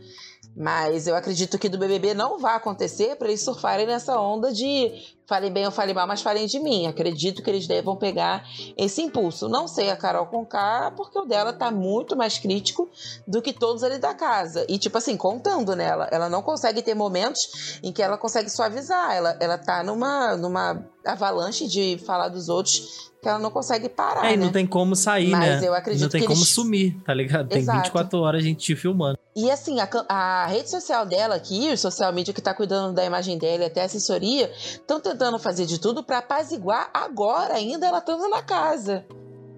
Mas eu acredito que do BBB não vai acontecer para eles surfarem nessa onda de falem bem ou falem mal, mas falem de mim. Acredito que eles devam pegar esse impulso. Não sei a Carol Conká, porque o dela tá muito mais crítico do que todos ali da casa. E, tipo assim, contando nela. Ela não consegue ter momentos em que ela consegue suavizar. Ela, ela tá numa, numa avalanche de falar dos outros que ela não consegue parar. É, e né? não tem como sair, Mas né? eu acredito não tem que como eles- sumir, tá ligado? Tem Exato. 24 horas a gente te filmando. E assim, a, a rede social dela aqui, o social media que tá cuidando da imagem dela e até a assessoria, estão tentando fazer de tudo pra apaziguar agora, ainda ela estando na casa.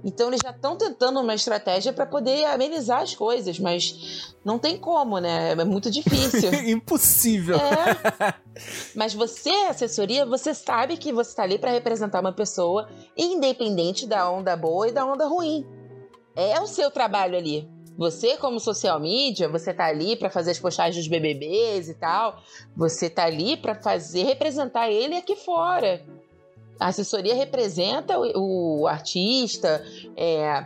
Então eles já estão tentando uma estratégia pra poder amenizar as coisas, mas não tem como, né? É muito difícil. Impossível. É. Mas você, assessoria, você sabe que você tá ali pra representar uma pessoa independente da onda boa e da onda ruim. É o seu trabalho ali. Você, como social media, você tá ali pra fazer as postagens dos BBBs e tal. Você tá ali pra fazer representar ele aqui fora. A assessoria representa o, o artista, é,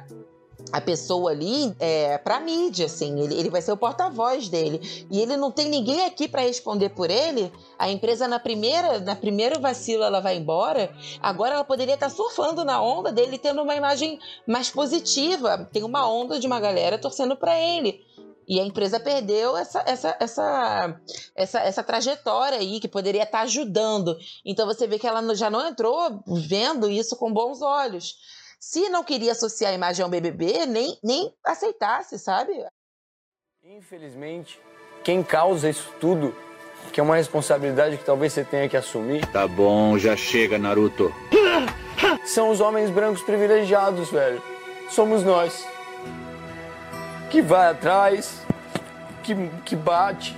a pessoa ali é, pra mídia, assim. Ele, ele vai ser o porta-voz dele. E ele não tem ninguém aqui para responder por ele. A empresa, na primeira, na primeira vacilo, ela vai embora. Agora ela poderia estar surfando na onda dele, tendo uma imagem mais positiva. Tem uma onda de uma galera torcendo para ele. E a empresa perdeu essa, essa, essa, essa, essa trajetória aí, que poderia estar ajudando. Então você vê que ela já não entrou vendo isso com bons olhos. Se não queria associar a imagem ao BBB, nem, nem aceitasse, sabe? Infelizmente, quem causa isso tudo, que é uma responsabilidade que talvez você tenha que assumir, Tá bom, já chega, Naruto. são os homens brancos privilegiados, velho. Somos nós. Que vai atrás, que, que bate,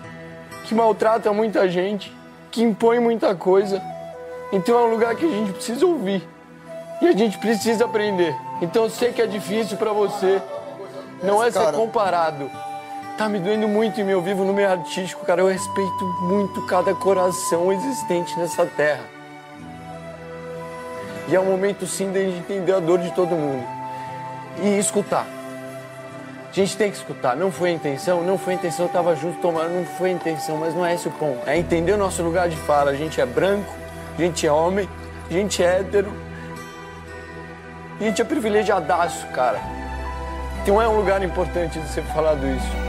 que maltrata muita gente, que impõe muita coisa. Então é um lugar que a gente precisa ouvir. E a gente precisa aprender. Então eu sei que é difícil pra você. Não é ser Cara. comparado. Tá me doendo muito em meu vivo no meio artístico, cara. Eu respeito muito cada coração existente nessa terra. E é o momento sim da gente entender a dor de todo mundo. E escutar. A gente tem que escutar. Não foi a intenção, não foi a intenção, eu tava junto tomando, não foi a intenção, mas não é esse o ponto. É entender o nosso lugar de fala. A gente é branco, a gente é homem, a gente é hétero. A gente é privilegiadaço, cara. Então é um lugar importante de ser falado isso.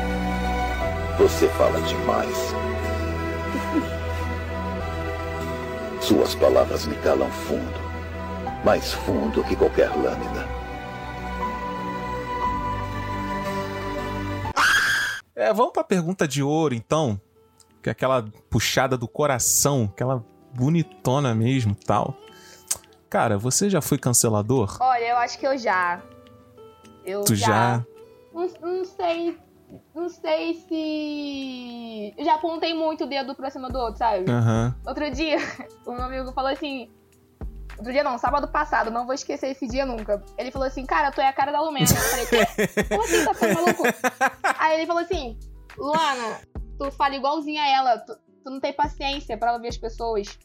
Você fala demais. Suas palavras me calam fundo. Mais fundo que qualquer lâmina. É, vamos pra pergunta de ouro, então. Que é aquela puxada do coração, aquela bonitona mesmo tal. Cara, você já foi cancelador? Olha, eu acho que eu já. Eu Tu já? Não, não sei. Não sei se. Eu já apontei muito o dedo pra cima do outro, sabe? Aham. Outro dia, o meu amigo falou assim. Outro dia não, sábado passado, não vou esquecer esse dia nunca. Ele falou assim, cara, tu é a cara da Lumena. Eu falei, quê? Como assim, tá ficando maluco? Aí ele falou assim, Luana, tu fala igualzinha a ela, tu, tu não tem paciência pra ouvir as pessoas.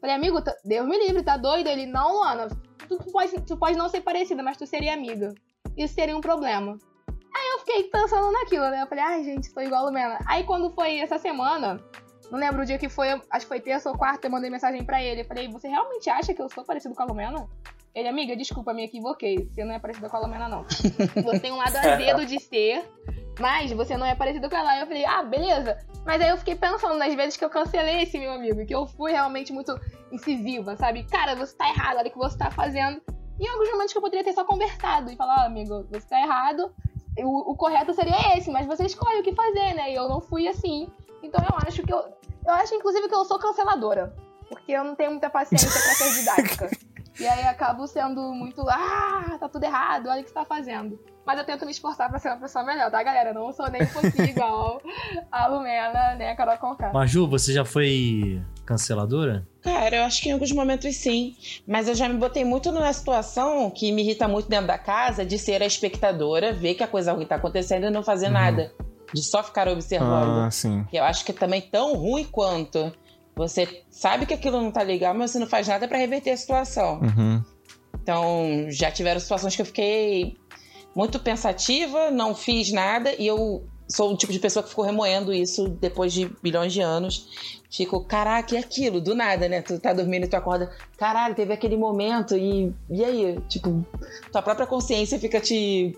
Falei, amigo, tá- Deus me livre, tá doido? Ele, não, Luana, tu pode, tu pode não ser parecida, mas tu seria amiga. Isso seria um problema. Aí eu fiquei pensando naquilo, né? Eu falei, ai, gente, tô igual a Lumena. Aí quando foi essa semana, não lembro o dia que foi, acho que foi terça ou quarta, eu mandei mensagem pra ele. Eu falei, você realmente acha que eu sou parecido com a Lumena? Ele, amiga, desculpa, me equivoquei. Você não é parecida com a Lumena, não. Você tem um lado azedo de ser, mas você não é parecido com ela. Aí eu falei, ah, beleza. Mas aí eu fiquei pensando nas vezes que eu cancelei esse meu amigo, que eu fui realmente muito incisiva, sabe? Cara, você tá errado, olha o que você tá fazendo. E em alguns momentos que eu poderia ter só conversado e falar, ó, amigo, você tá errado. O, o correto seria esse, mas você escolhe o que fazer, né? E eu não fui assim. Então eu acho que eu. Eu acho, inclusive, que eu sou canceladora. Porque eu não tenho muita paciência pra ser didática. E aí acabo sendo muito. Ah, tá tudo errado, olha o que você tá fazendo. Mas eu tento me esforçar pra ser uma pessoa melhor, tá, galera? Eu não sou nem um pouquinho igual a Lumena, nem a Carol Conká. Maju, você já foi canceladora? Cara, eu acho que em alguns momentos sim. Mas eu já me botei muito numa situação que me irrita muito dentro da casa de ser a espectadora, ver que a coisa ruim tá acontecendo e não fazer nada. De só ficar observando. Ah, sim. Que eu acho que é também tão ruim quanto. Você sabe que aquilo não tá legal, mas você não faz nada pra reverter a situação. Uhum. Então, já tiveram situações que eu fiquei muito pensativa, não fiz nada e eu sou o tipo de pessoa que ficou remoendo isso depois de bilhões de anos. Fico, caraca, e aquilo? Do nada, né? Tu tá dormindo e tu acorda, caralho, teve aquele momento e, e aí? Tipo, tua própria consciência fica te.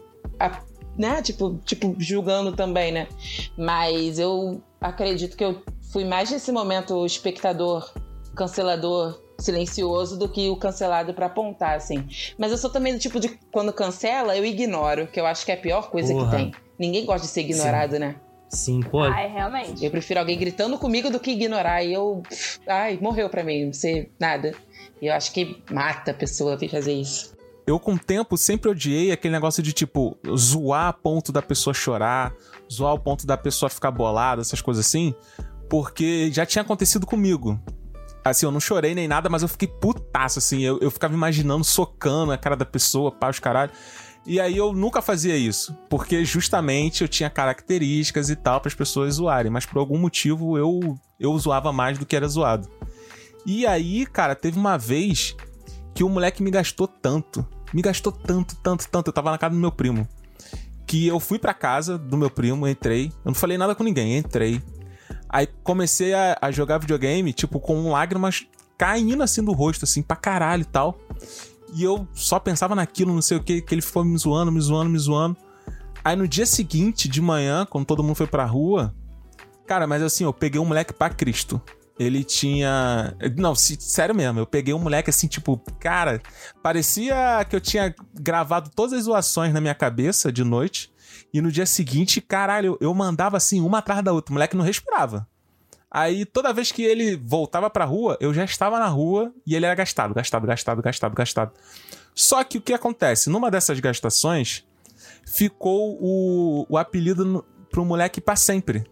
né? Tipo, tipo, julgando também, né? Mas eu acredito que eu fui mais nesse momento espectador, cancelador, silencioso do que o cancelado pra apontar, assim. Mas eu sou também do tipo de quando cancela, eu ignoro, que eu acho que é a pior coisa Porra. que tem. Ninguém gosta de ser ignorado, né? Sim, pô. Ai, realmente. Eu prefiro alguém gritando comigo do que ignorar. E eu. Ai, morreu pra mim, não sei nada. E eu acho que mata a pessoa fazer isso. Eu, com o tempo, sempre odiei aquele negócio de, tipo, zoar a ponto da pessoa chorar, zoar ao ponto da pessoa ficar bolada, essas coisas assim, porque já tinha acontecido comigo. Assim, eu não chorei nem nada, mas eu fiquei putaço, assim. Eu, eu ficava imaginando, socando a cara da pessoa, pá, os caralho. E aí eu nunca fazia isso, porque justamente eu tinha características e tal para as pessoas zoarem, mas por algum motivo eu, eu zoava mais do que era zoado. E aí, cara, teve uma vez que o moleque me gastou tanto. Me gastou tanto, tanto, tanto. Eu tava na casa do meu primo. que eu fui pra casa do meu primo, entrei. Eu não falei nada com ninguém, entrei. Aí comecei a, a jogar videogame, tipo, com lágrimas caindo assim do rosto, assim, pra caralho e tal. E eu só pensava naquilo, não sei o que, que ele foi me zoando, me zoando, me zoando. Aí no dia seguinte, de manhã, quando todo mundo foi pra rua, cara, mas assim, eu peguei um moleque pra Cristo. Ele tinha. Não, sério mesmo, eu peguei um moleque assim, tipo, cara, parecia que eu tinha gravado todas as zoações na minha cabeça de noite. E no dia seguinte, caralho, eu mandava assim, uma atrás da outra. O moleque não respirava. Aí toda vez que ele voltava pra rua, eu já estava na rua e ele era gastado, gastado, gastado, gastado, gastado. Só que o que acontece? Numa dessas gastações, ficou o, o apelido no, pro moleque pra sempre.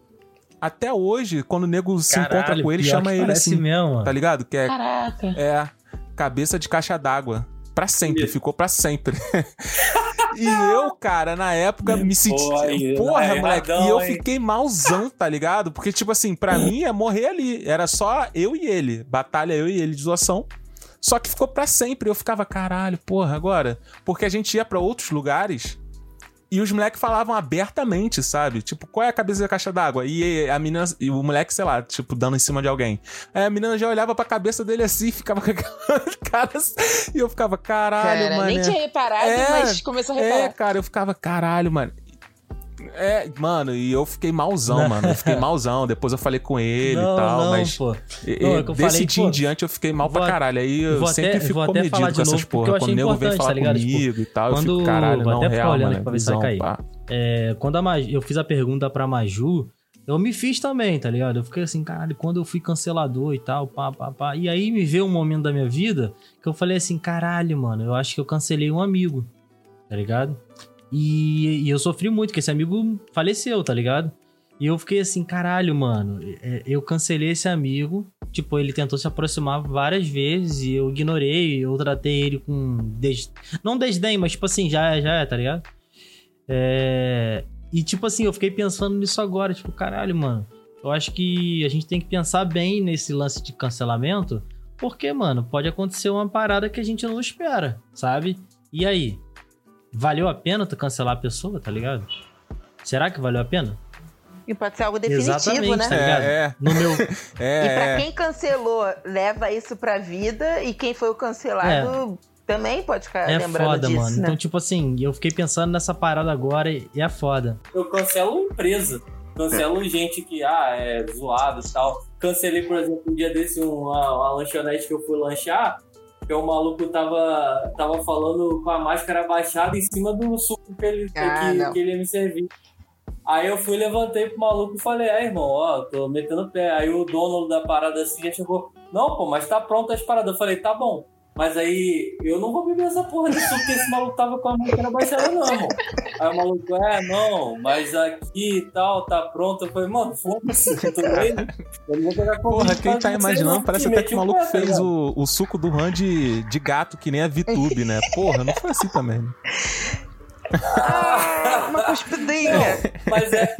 Até hoje, quando o nego se Caralho, encontra com ele, chama ele assim. mesmo. Tá ligado? Que é, Caraca. é cabeça de caixa d'água. Pra sempre, ficou pra sempre. e eu, cara, na época me senti. Porra, Porra, moleque. erradão, E eu hein? fiquei malzão, tá ligado? Porque, tipo assim, pra mim é morrer ali. Era só eu e ele. Batalha eu e ele de zoação. Só que ficou pra sempre. Eu ficava, caralho, porra, agora. Porque a gente ia pra outros lugares e os moleques falavam abertamente, sabe? Tipo, qual é a cabeça da caixa d'água? E a menina, e o moleque, sei lá, tipo, dando em cima de alguém. Aí a menina já olhava pra cabeça dele assim, ficava com aquela cara. assim, E eu ficava, caralho, Cara, mano. nem tinha reparado, mas começou a reparar. É, cara, eu ficava, caralho, mano. É, mano, e eu fiquei malzão, Não. mano. Eu fiquei malzão. Depois eu falei com ele Não, e tal, não, mas. pô. e- Não, é eu desse falei, dia pô, em diante eu fiquei mal pra caralho. Aí eu vou sempre até- fico comedido falar com de essas novo, porque porra. eu Quando o nego vem falar tá ligado? comigo Tipo, e tal, eu quando- fico, caralho, não, até real, olhando mano. pra ver se visão, vai cair. É, quando a Maju, eu fiz a pergunta pra Maju, eu me fiz também, tá ligado? Eu fiquei assim, caralho, quando eu fui cancelador e tal, pá, pá, pá. E aí me veio um momento da minha vida que eu falei assim, caralho, mano, eu acho que eu cancelei um amigo, tá ligado? E, e eu sofri muito, porque esse amigo faleceu, tá ligado? E eu fiquei assim, caralho, mano, é, eu cancelei esse amigo. Tipo, ele tentou se aproximar várias vezes e eu ignorei, eu tratei ele com. Des... Não desdém, mas tipo assim, já é, já é, tá ligado? É... E tipo assim, eu fiquei pensando nisso agora, tipo, caralho, mano. Eu acho que a gente tem que pensar bem nesse lance de cancelamento, porque, mano, pode acontecer uma parada que a gente não espera, sabe? E aí? Valeu a pena tu cancelar a pessoa, tá ligado? Será que valeu a pena? E pode ser algo definitivo, Exatamente, né? tá ligado? É, No meu. É, E pra é. quem cancelou, leva isso pra vida. E quem foi o cancelado também pode ficar É lembrando foda, disso, mano. né? Então, tipo assim, eu fiquei pensando nessa parada agora e e é foda. Eu cancelo empresa. Cancelo gente que, ah, é zoado e tal. Cancelei, por exemplo, um dia desse uma, uma lanchonete que eu fui lanchar, que o maluco tava, tava falando com a máscara baixada em cima do suco que ele, Ah, que, que ele ia me servir. Aí eu fui, levantei pro maluco e falei, é, irmão, ó, tô metendo o pé. Aí o dono da parada assim já chegou, não, pô, mas tá pronto as paradas. Eu falei, tá bom. Mas aí eu não vou beber essa porra de suco que esse maluco tava com a máscara baixada, não, irmão. Aí o maluco, é, não, mas aqui e tal, tá pronto. Eu falei, mano, foda-se, tudo bem? Eu não vou pegar Porra, Covid quem tá imaginando, parece que até que o maluco pé, tá fez o, o suco do Han de, de gato, que nem a VTube, né? Porra, não foi assim também. né? Ah, uma cuspidinha. Mas é.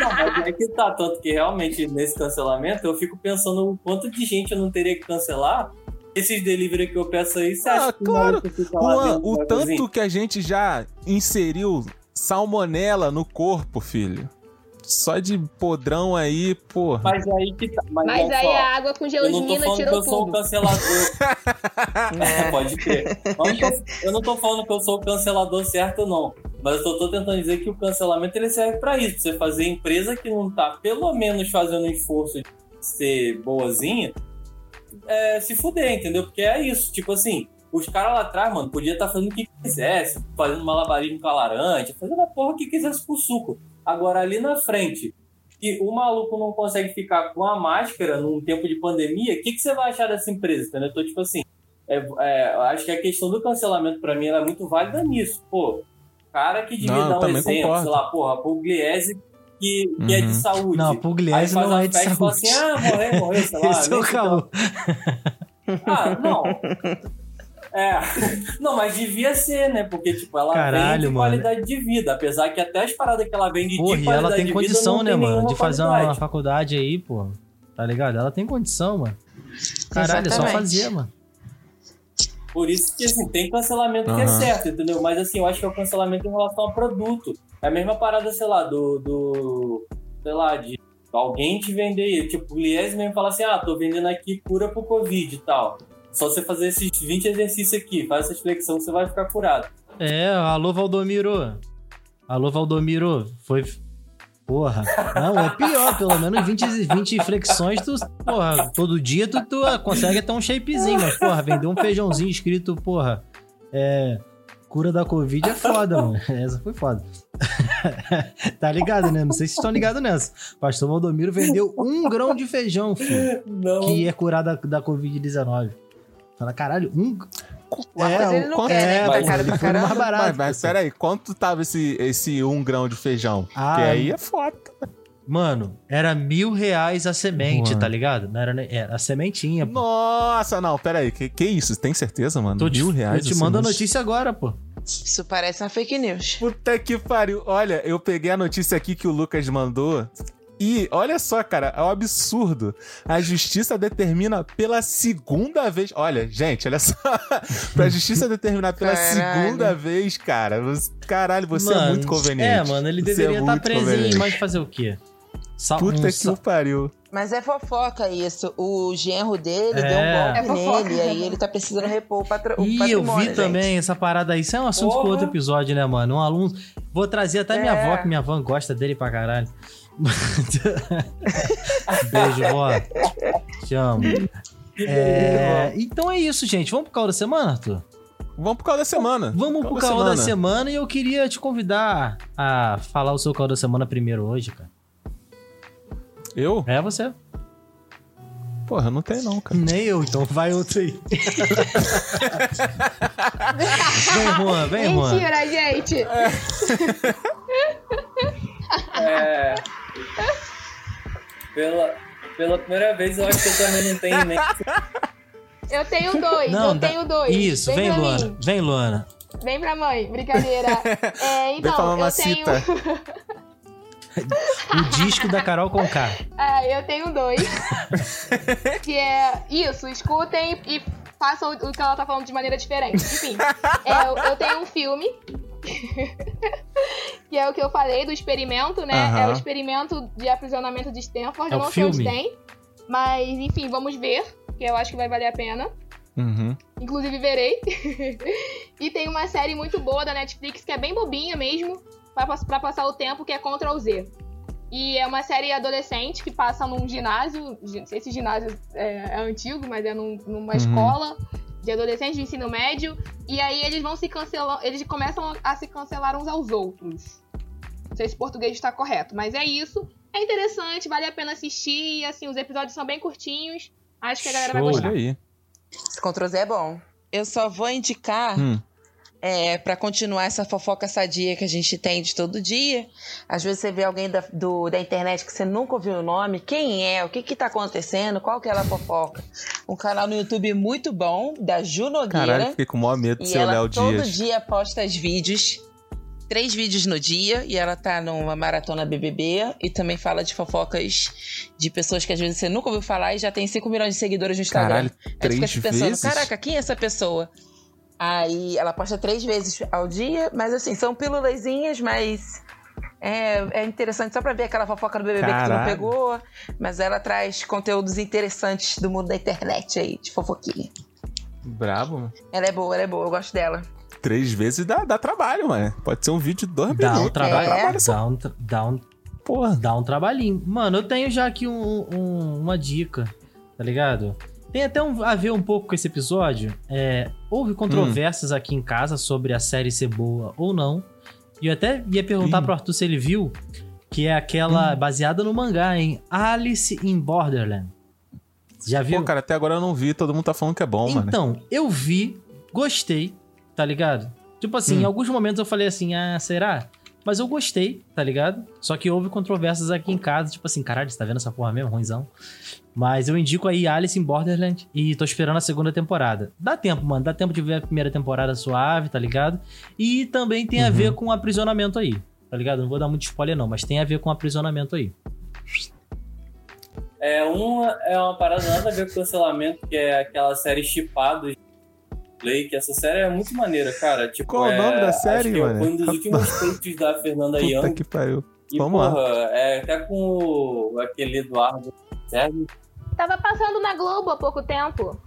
não, mas é que tá. Tanto que realmente nesse cancelamento eu fico pensando o quanto de gente eu não teria que cancelar. Esses delivery que eu peço aí, você acha Ah, claro. Juan, o da cozinha? tanto que a gente já inseriu salmonela no corpo, filho. Só de podrão aí, porra. Mas aí que tá. Mas, Mas aí só, a água com Eu não tô falando que tirou eu sou o tudo. cancelador. É, pode crer. Eu não, tô, eu não tô falando que eu sou o cancelador certo, não. Mas eu tô, tô tentando dizer que o cancelamento ele serve pra isso. Pra você fazer empresa que não tá, pelo menos, fazendo um esforço de ser boazinha, é, se fuder, entendeu? Porque é isso. Tipo assim, os caras lá atrás, mano, podia estar fazendo o que quisesse, fazendo malabarismo com a laranja, fazendo a porra que quisesse com o suco. Agora, ali na frente, que o maluco não consegue ficar com a máscara num tempo de pandemia, o que, que você vai achar dessa empresa? Entendeu? Então, tipo assim, é, é, eu acho que a questão do cancelamento, pra mim, ela é muito válida nisso. Pô, cara que devia Não, eu dar um exemplo, concordo. sei lá, porra, a Pugliese que, que é de Uhum. saúde. Não, Pugliese não uma é de festa e fala saúde. assim, ah, morreu, morreu, sei lá. Esse é o caô. ah, não. É. Não, mas devia ser, né? Porque, tipo, ela Caralho, vende mano. qualidade de vida. Apesar que até as paradas que ela vende Porra, de e qualidade ela tem de condição, vida, né, mano? De fazer uma qualidade. faculdade aí, pô. Tá ligado? Ela tem condição, mano. Caralho, é só Exatamente. fazer, mano. Por isso que, assim, tem cancelamento que é certo, entendeu? Mas, assim, eu acho que é o cancelamento em relação ao produto. É a mesma parada, sei lá, do... do sei lá, de alguém te vender, tipo, o Lies mesmo fala assim, ah, tô vendendo aqui cura pro Covid e tal. Só você fazer esses 20 exercícios aqui, faz essa flexão, você vai ficar curado. É, alô Valdomiro. Alô Valdomiro. Foi. Porra. Não, é pior. Pelo menos 20, 20 flexões, tu. Porra, todo dia tu, tu ah, consegue ter um shapezinho. Mas, porra, vender um feijãozinho escrito, porra. É. Cura da Covid é foda, mano. Essa foi foda. tá ligado, né? Não sei se estão ligados nessa. Pastor Valdomiro vendeu um grão de feijão, filho. Não. Que ia curar da, da Covid-19. Fala, caralho, um. mas ele não quer, né? Tá caro pra ele foi no mais barato. Mas, mas peraí, quanto tava esse, esse um grão de feijão? Ah, que aí é foda. Mano, era mil reais a semente, Mano. tá ligado? Não era, nem- era a sementinha, pô. Nossa, não, peraí. Que, que isso? Tem certeza, mano? Tô te- Mil reais? eu te assim, mando a notícia agora, pô. Isso parece uma fake news. Puta que pariu. Olha, eu peguei a notícia aqui que o Lucas mandou. E olha só, cara, é um absurdo. A justiça determina pela segunda vez. Olha, gente, olha só. pra justiça determinar pela Caralho. segunda vez, cara. você- Caralho, você é Mano, muito conveniente. É, mano, ele Você deveria é estar muito presinho, conveniente. mas fazer o quê? Sa- Puta um que o pariu. Mas é fofoca isso. O genro dele É. deu um É golpe fofoca. nele, aí ele tá precisando repor o, patro... o Ih, eu patrimônio. vi gente. também essa parada aí. Isso é um assunto Porra. pro outro episódio, né, mano? Um aluno. Vou trazer até minha É. avó, que minha avó gosta dele pra caralho. Beijo, vó. Te amo. É, Então é isso, gente. Vamos pro caô da semana, Arthur? Vamos pro causa da semana. Vamos Caô pro da caô da semana. semana e eu queria te convidar a falar o seu caô da semana primeiro hoje, cara. Eu? É você. Porra, não tem não, cara. Nem eu, então vai outro aí. vem, Juan, vem, Juan. Mentira, gente. É... Pela, pela primeira vez, eu acho que eu também não tenho nem... Eu tenho dois, Não, eu dá- tenho dois. Isso, vem, pra Luana. mim. Vem, Luana. Vem pra mãe, brincadeira. É, Vem pra então, eu tenho. O disco da Carol Conká. É, eu tenho dois. que é isso, escutem e façam o que ela tá falando de maneira diferente. Enfim, é, eu, tenho um filme. que é o que eu falei do experimento, né? É o experimento de aprisionamento de Stanford. É não sei onde filme? tem. Mas, enfim, vamos ver. Que eu acho que vai valer a pena. Uhum. Inclusive verei. e tem uma série muito boa da Netflix que é bem bobinha mesmo, pra passar o tempo, que é Ctrl Z. E é uma série adolescente que passa num ginásio. gi- Não sei se ginásio é, é antigo, mas é num- numa Uhum. escola de adolescentes de ensino médio. E aí eles vão se cancelar. Eles começam a se cancelar uns aos outros. Não sei se o português está correto, mas é isso. É interessante, vale a pena assistir. E assim, os episódios são bem curtinhos. Acho que a galera vai Show. gostar. Olha aí. Esse Ctrl Z é bom. Eu só vou indicar Hum. É, para continuar essa fofoca sadia que a gente tem de todo dia. Às vezes você vê alguém da, do- da internet que você nunca ouviu o nome, quem é, o que que tá acontecendo, qual que é a fofoca. Um canal no YouTube muito bom, da Ju Nogueira. Caralho, fiquei com o maior medo de ser ela Léo todo Dias. dia posta os vídeos. Três vídeos no dia. E ela tá numa maratona BBB. E também fala de fofocas de pessoas que às vezes você nunca ouviu falar e já tem 5 milhões de seguidores no Instagram. Caralho, Aí três fica se pensando, vezes? caraca, quem é essa pessoa? Aí ela posta três vezes ao dia, mas assim, são pílulazinhas, mas é, é interessante só pra ver aquela fofoca do BBB que tu não Caralho. pegou. Mas ela traz conteúdos interessantes do mundo da internet aí, de fofoquinha. Brabo, mano. Ela é boa, ela é boa, eu gosto dela. Três vezes dá, dá trabalho, mano. Pode ser um vídeo de dois Dá um minutos. trabalho. É. trabalho. Dá um, tra- dá um Porra. dá um trabalhinho. Mano, eu tenho já aqui um- um- uma dica, tá ligado? Tem até um- a ver um pouco com esse episódio. É, houve controvérsias aqui em casa sobre a série ser boa ou não. E eu até ia perguntar Ih. pro Arthur se ele viu, que é aquela baseada no mangá, hein? Alice in Borderland. Já viu? Pô, cara, até agora eu não vi. Todo mundo tá falando que é bom, mano. Então, eu vi, gostei, tá ligado? Tipo assim, Hum. em alguns momentos eu falei assim, ah, será? Mas eu gostei, tá ligado? Só que houve controvérsias aqui em casa, tipo assim, caralho, você tá vendo essa porra mesmo, ruimzão? Mas eu indico aí Alice in Borderland e tô esperando a segunda temporada. Dá tempo, mano, dá tempo de ver a primeira temporada suave, tá ligado? E também tem a Uhum. ver com aprisionamento aí, tá ligado? Não vou dar muito spoiler não, mas tem a ver com aprisionamento aí. É uma, é uma parada nada a ver com cancelamento, que é aquela série Chipados. Play, que essa série é muito maneira, cara. Tipo, Qual o é- nome da acho série, que mano? Foi um dos últimos feitos da Fernanda Puta Young. que pariu. E, Vamos lá. porra, é até com o- aquele Eduardo Sérgio. Tava passando na Globo há pouco tempo.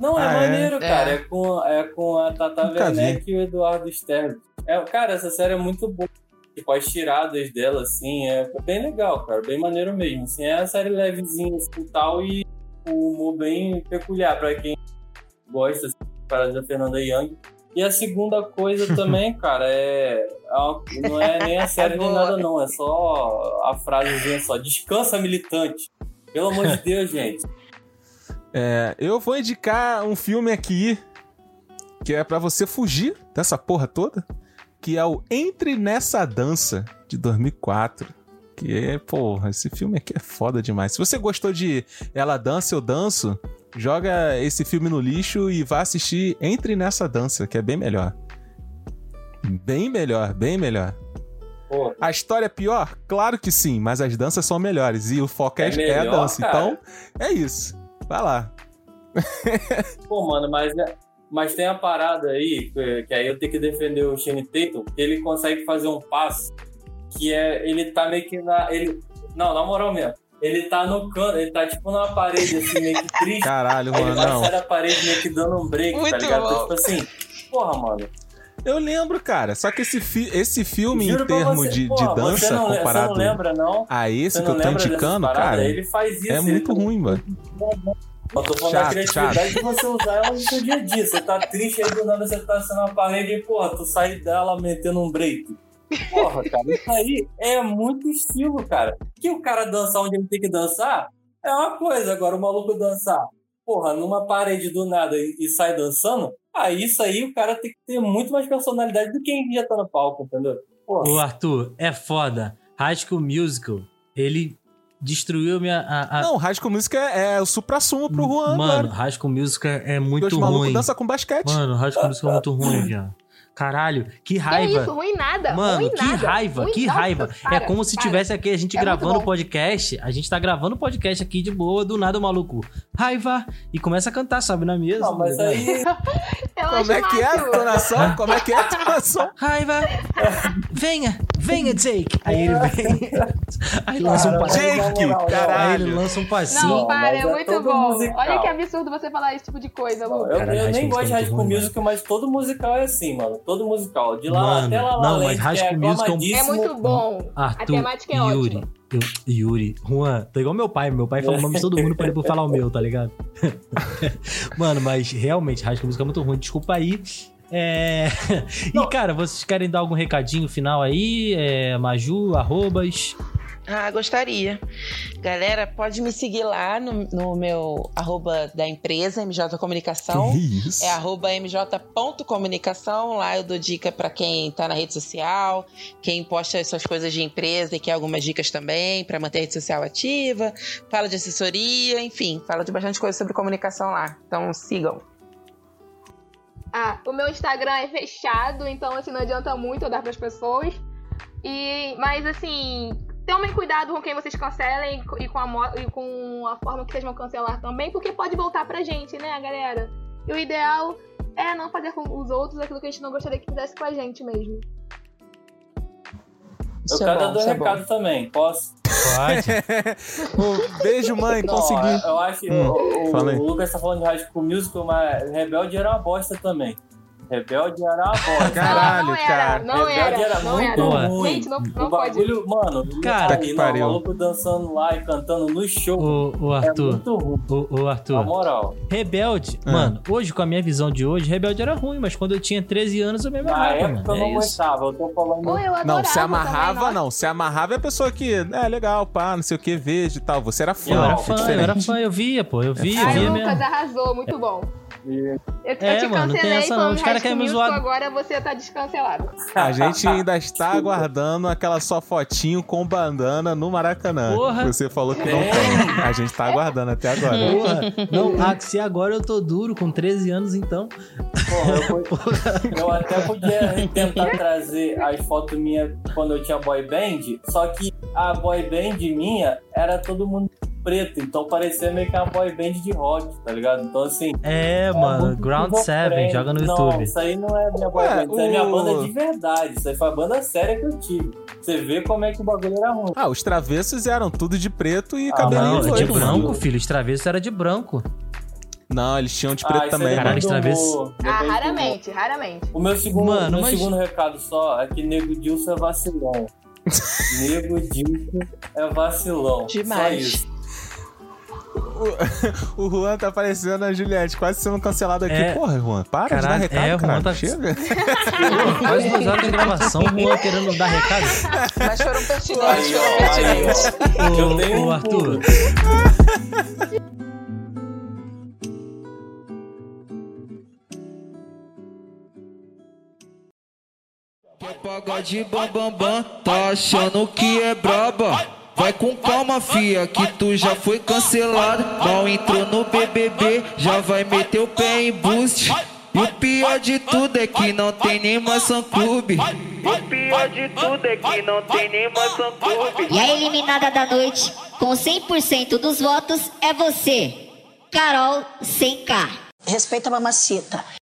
Não, é Ah, é? maneiro, É. cara. É. com, é com a Tata. Werneck e o Eduardo Sterling. É, cara, essa série é muito boa. Tipo, as tiradas dela, assim, é bem legal, cara. Bem maneiro mesmo. Assim, é uma série levezinha assim, tal e o humor bem peculiar pra quem gosta assim, para da Fernanda Young. E a segunda coisa também, cara, é. é não é nem a série nem nada, não. É só a frasezinha só. Descansa, militante. Pelo amor de Deus, gente. É, eu vou indicar um filme aqui que é pra você fugir dessa porra toda, que é o Entre Nessa Dança, de 2004. Que é, porra, esse filme aqui é foda demais. Se você gostou de Ela Dança, Eu Danço, joga esse filme no lixo e vá assistir Entre Nessa Dança, que é bem melhor. Bem melhor, bem melhor. Pô, A história é pior? Claro que sim, mas as danças são melhores. E o foco é, É é a melhor, dança. cara. Então, é isso. Vai lá. Pô, mano, mas, é- mas tem a parada aí, que- aí eu tenho que defender o Shane Tatum, que ele consegue fazer um passe que é. Ele tá meio que na. Ele, não, na moral mesmo. Ele tá no canto, ele tá tipo numa parede assim, meio que triste. Caralho, ele mano, vai não. sair da parede meio que dando um break, tá Muito ligado? bom. Então, tipo assim, porra, mano. Eu lembro, cara. Só que esse, fi- esse filme, Juro em termos você, de, de porra, dança, não, comparado Você não lembra, não? a esse Você que eu tô indicando, paradas? cara, Ele faz isso. é ele muito não- ruim, mano. Eu tô falando Chato, da criatividade de você usar ela no seu dia a dia. Você tá triste aí do nada você tá sendo uma parede e, porra, tu sai dela metendo um break. Porra, cara, isso aí é muito estilo, cara. Que o cara dançar onde ele tem que dançar é uma coisa. Agora, o maluco dançar, porra, numa parede do nada e, e sai dançando, aí isso aí o cara tem que ter muito mais personalidade do que quem já tá no palco, entendeu? Porra. Ô, Arthur, é foda. High School Musical, ele destruiu minha. A, a- Não, High School Music é, é o supra-sumo pro Juan, Mano, agora. High School Musical é muito Porque os malucos ruim. dançam com basquete. Mano, High School Musical é muito ruim, viado. Caralho, que Que raiva. isso, ruim nada. Mano, ruim que nada. raiva, Ruim- que Nossa, raiva. para, é como se para. tivesse aqui a gente É gravando o podcast. A gente tá gravando o podcast aqui de boa, do nada o maluco. Raiva! E começa a cantar, sabe, na mesa. Não, mas né? aí. Eu Como é que é a entonação? Como é que é a entonação? Raiva! Venha! Venha, Jake! Aí ele vem. Aí lança um passinho. na Jake, caralho. Aí ele lança um passinho. Não, para, é é muito bom. musical. Olha que absurdo você falar esse tipo de coisa, Eu, Lu. eu High nem gosto de High Musical School é muito Musical, mas todo musical é assim, mano. Todo musical. De lá Mano, até lá, lá não, mas High é School Musical- É aclamadíssimo. muito bom. a Arthur, temática é Yuri. ótima. Eu, Yuri, Juan, tá igual meu pai. Meu pai fala o nome de todo mundo pra depois falar o meu, tá ligado? Mano, mas realmente, High School Musical é muito ruim. Desculpa aí. É... E, cara, vocês querem dar algum recadinho final aí? É, Maju, arrobas. Ah, gostaria. Galera, pode me seguir lá no, no meu arroba da empresa, MJ Comunicação. Que isso? É arroba mj.comunicação. Lá eu dou dica pra quem tá na rede social, quem posta as suas coisas de empresa e quer algumas dicas também pra manter a rede social ativa. Fala de assessoria, enfim, fala de bastante coisa sobre comunicação lá. Então sigam. Ah, o meu Instagram é fechado, então assim, não adianta muito eu dar pras pessoas. E, mas assim, tomem cuidado com quem vocês cancelem e com, a, e com a forma que vocês vão cancelar também, porque pode voltar pra gente, né, galera? E o ideal é não fazer com os outros aquilo que a gente não gostaria que fizesse com a gente mesmo. Eu Isso é quero bom, dar dois isso é bom. recados também, posso? Pode. Um beijo, mãe, Não, consegui. eu acho que Hum, o, o- o Lucas tá falando de High School Musical, mas Rebelde era uma bosta também. Rebelde era uma bosta. Caralho, não, não era, cara. não Rebelde era, era não muito era. ruim. Gente, não, o não pode. bagulho, mano, Cara, tá que aí, não, pariu. o maluco dançando lá e cantando no show. Ô, ô, é Arthur. muito ruim, Ô, ô, na Arthur. moral. Rebelde, Ah. mano, hoje, com a minha visão de hoje, Rebelde era ruim, mas quando eu tinha 13 anos eu me Na amarrava, época mano. eu não É aguentava, eu tô falando. Pô, eu Não, se também, amarrava, nossa. não. Se amarrava é a pessoa que, é legal, pá, não sei o que, vejo e tal. Você era fã. Eu era Não, é fã, eu era fã, eu via, pô, eu via, eu via Lucas mesmo. arrasou, muito bom. E- Eu, eu É, te mano, cancelei essa não, os caras querem me zoar. agora você tá descancelado. A gente ainda está aguardando aquela sua fotinho com bandana no Maracanã. Porra. Você falou que não tem. A gente tá aguardando até agora. Porra, não, ah, se agora eu tô duro com 13 anos, então. Porra, eu, pod- eu até podia tentar trazer as fotos minhas quando eu tinha boy band, só que a boy band minha era todo mundo preto, então parecia meio que uma boy band de rock, tá ligado? Então assim. É, mano, muito Ground. Seven, joga no Não, YouTube. isso aí não é minha boy Ué, band, isso é minha banda de verdade. Isso aí foi a banda séria que eu tive. Você vê como é que o bagulho era ruim. Ah, os travessos eram tudo de preto e Ah, cabelinho Não, é de branco, filho. Os travessos era de branco. Não, eles tinham de Ah, preto aí também. Caralho, eu vez- Ah, raramente, raramente. O meu segundo, Mano, meu mas- segundo recado só é que Nego Dilson é vacilão. Nego Dilson é vacilão. Só Demais. isso. O Juan tá parecendo a Juliette, quase sendo cancelado aqui. É. Porra, Juan, para Caralho, de dar recado, é, o Juan cara. tá- Chega. Quase duas horas de gravação, o Juan querendo dar recado. Mas foram pertinentes, foram pertinentes. Ô, ô, um Arthur, pulo. Quer pagar de bam bam bam, tá achando que é braba? Vai com calma, fia, que tu já foi cancelado. Mal entrou no BBB, já vai meter o pé em boost. E o pior de tudo é que não tem nem maçã clube. O pior de tudo é que não tem nem maçã clube. E a eliminada da noite, com 100% dos votos, é você, Carol sem K. Respeita a mamacita.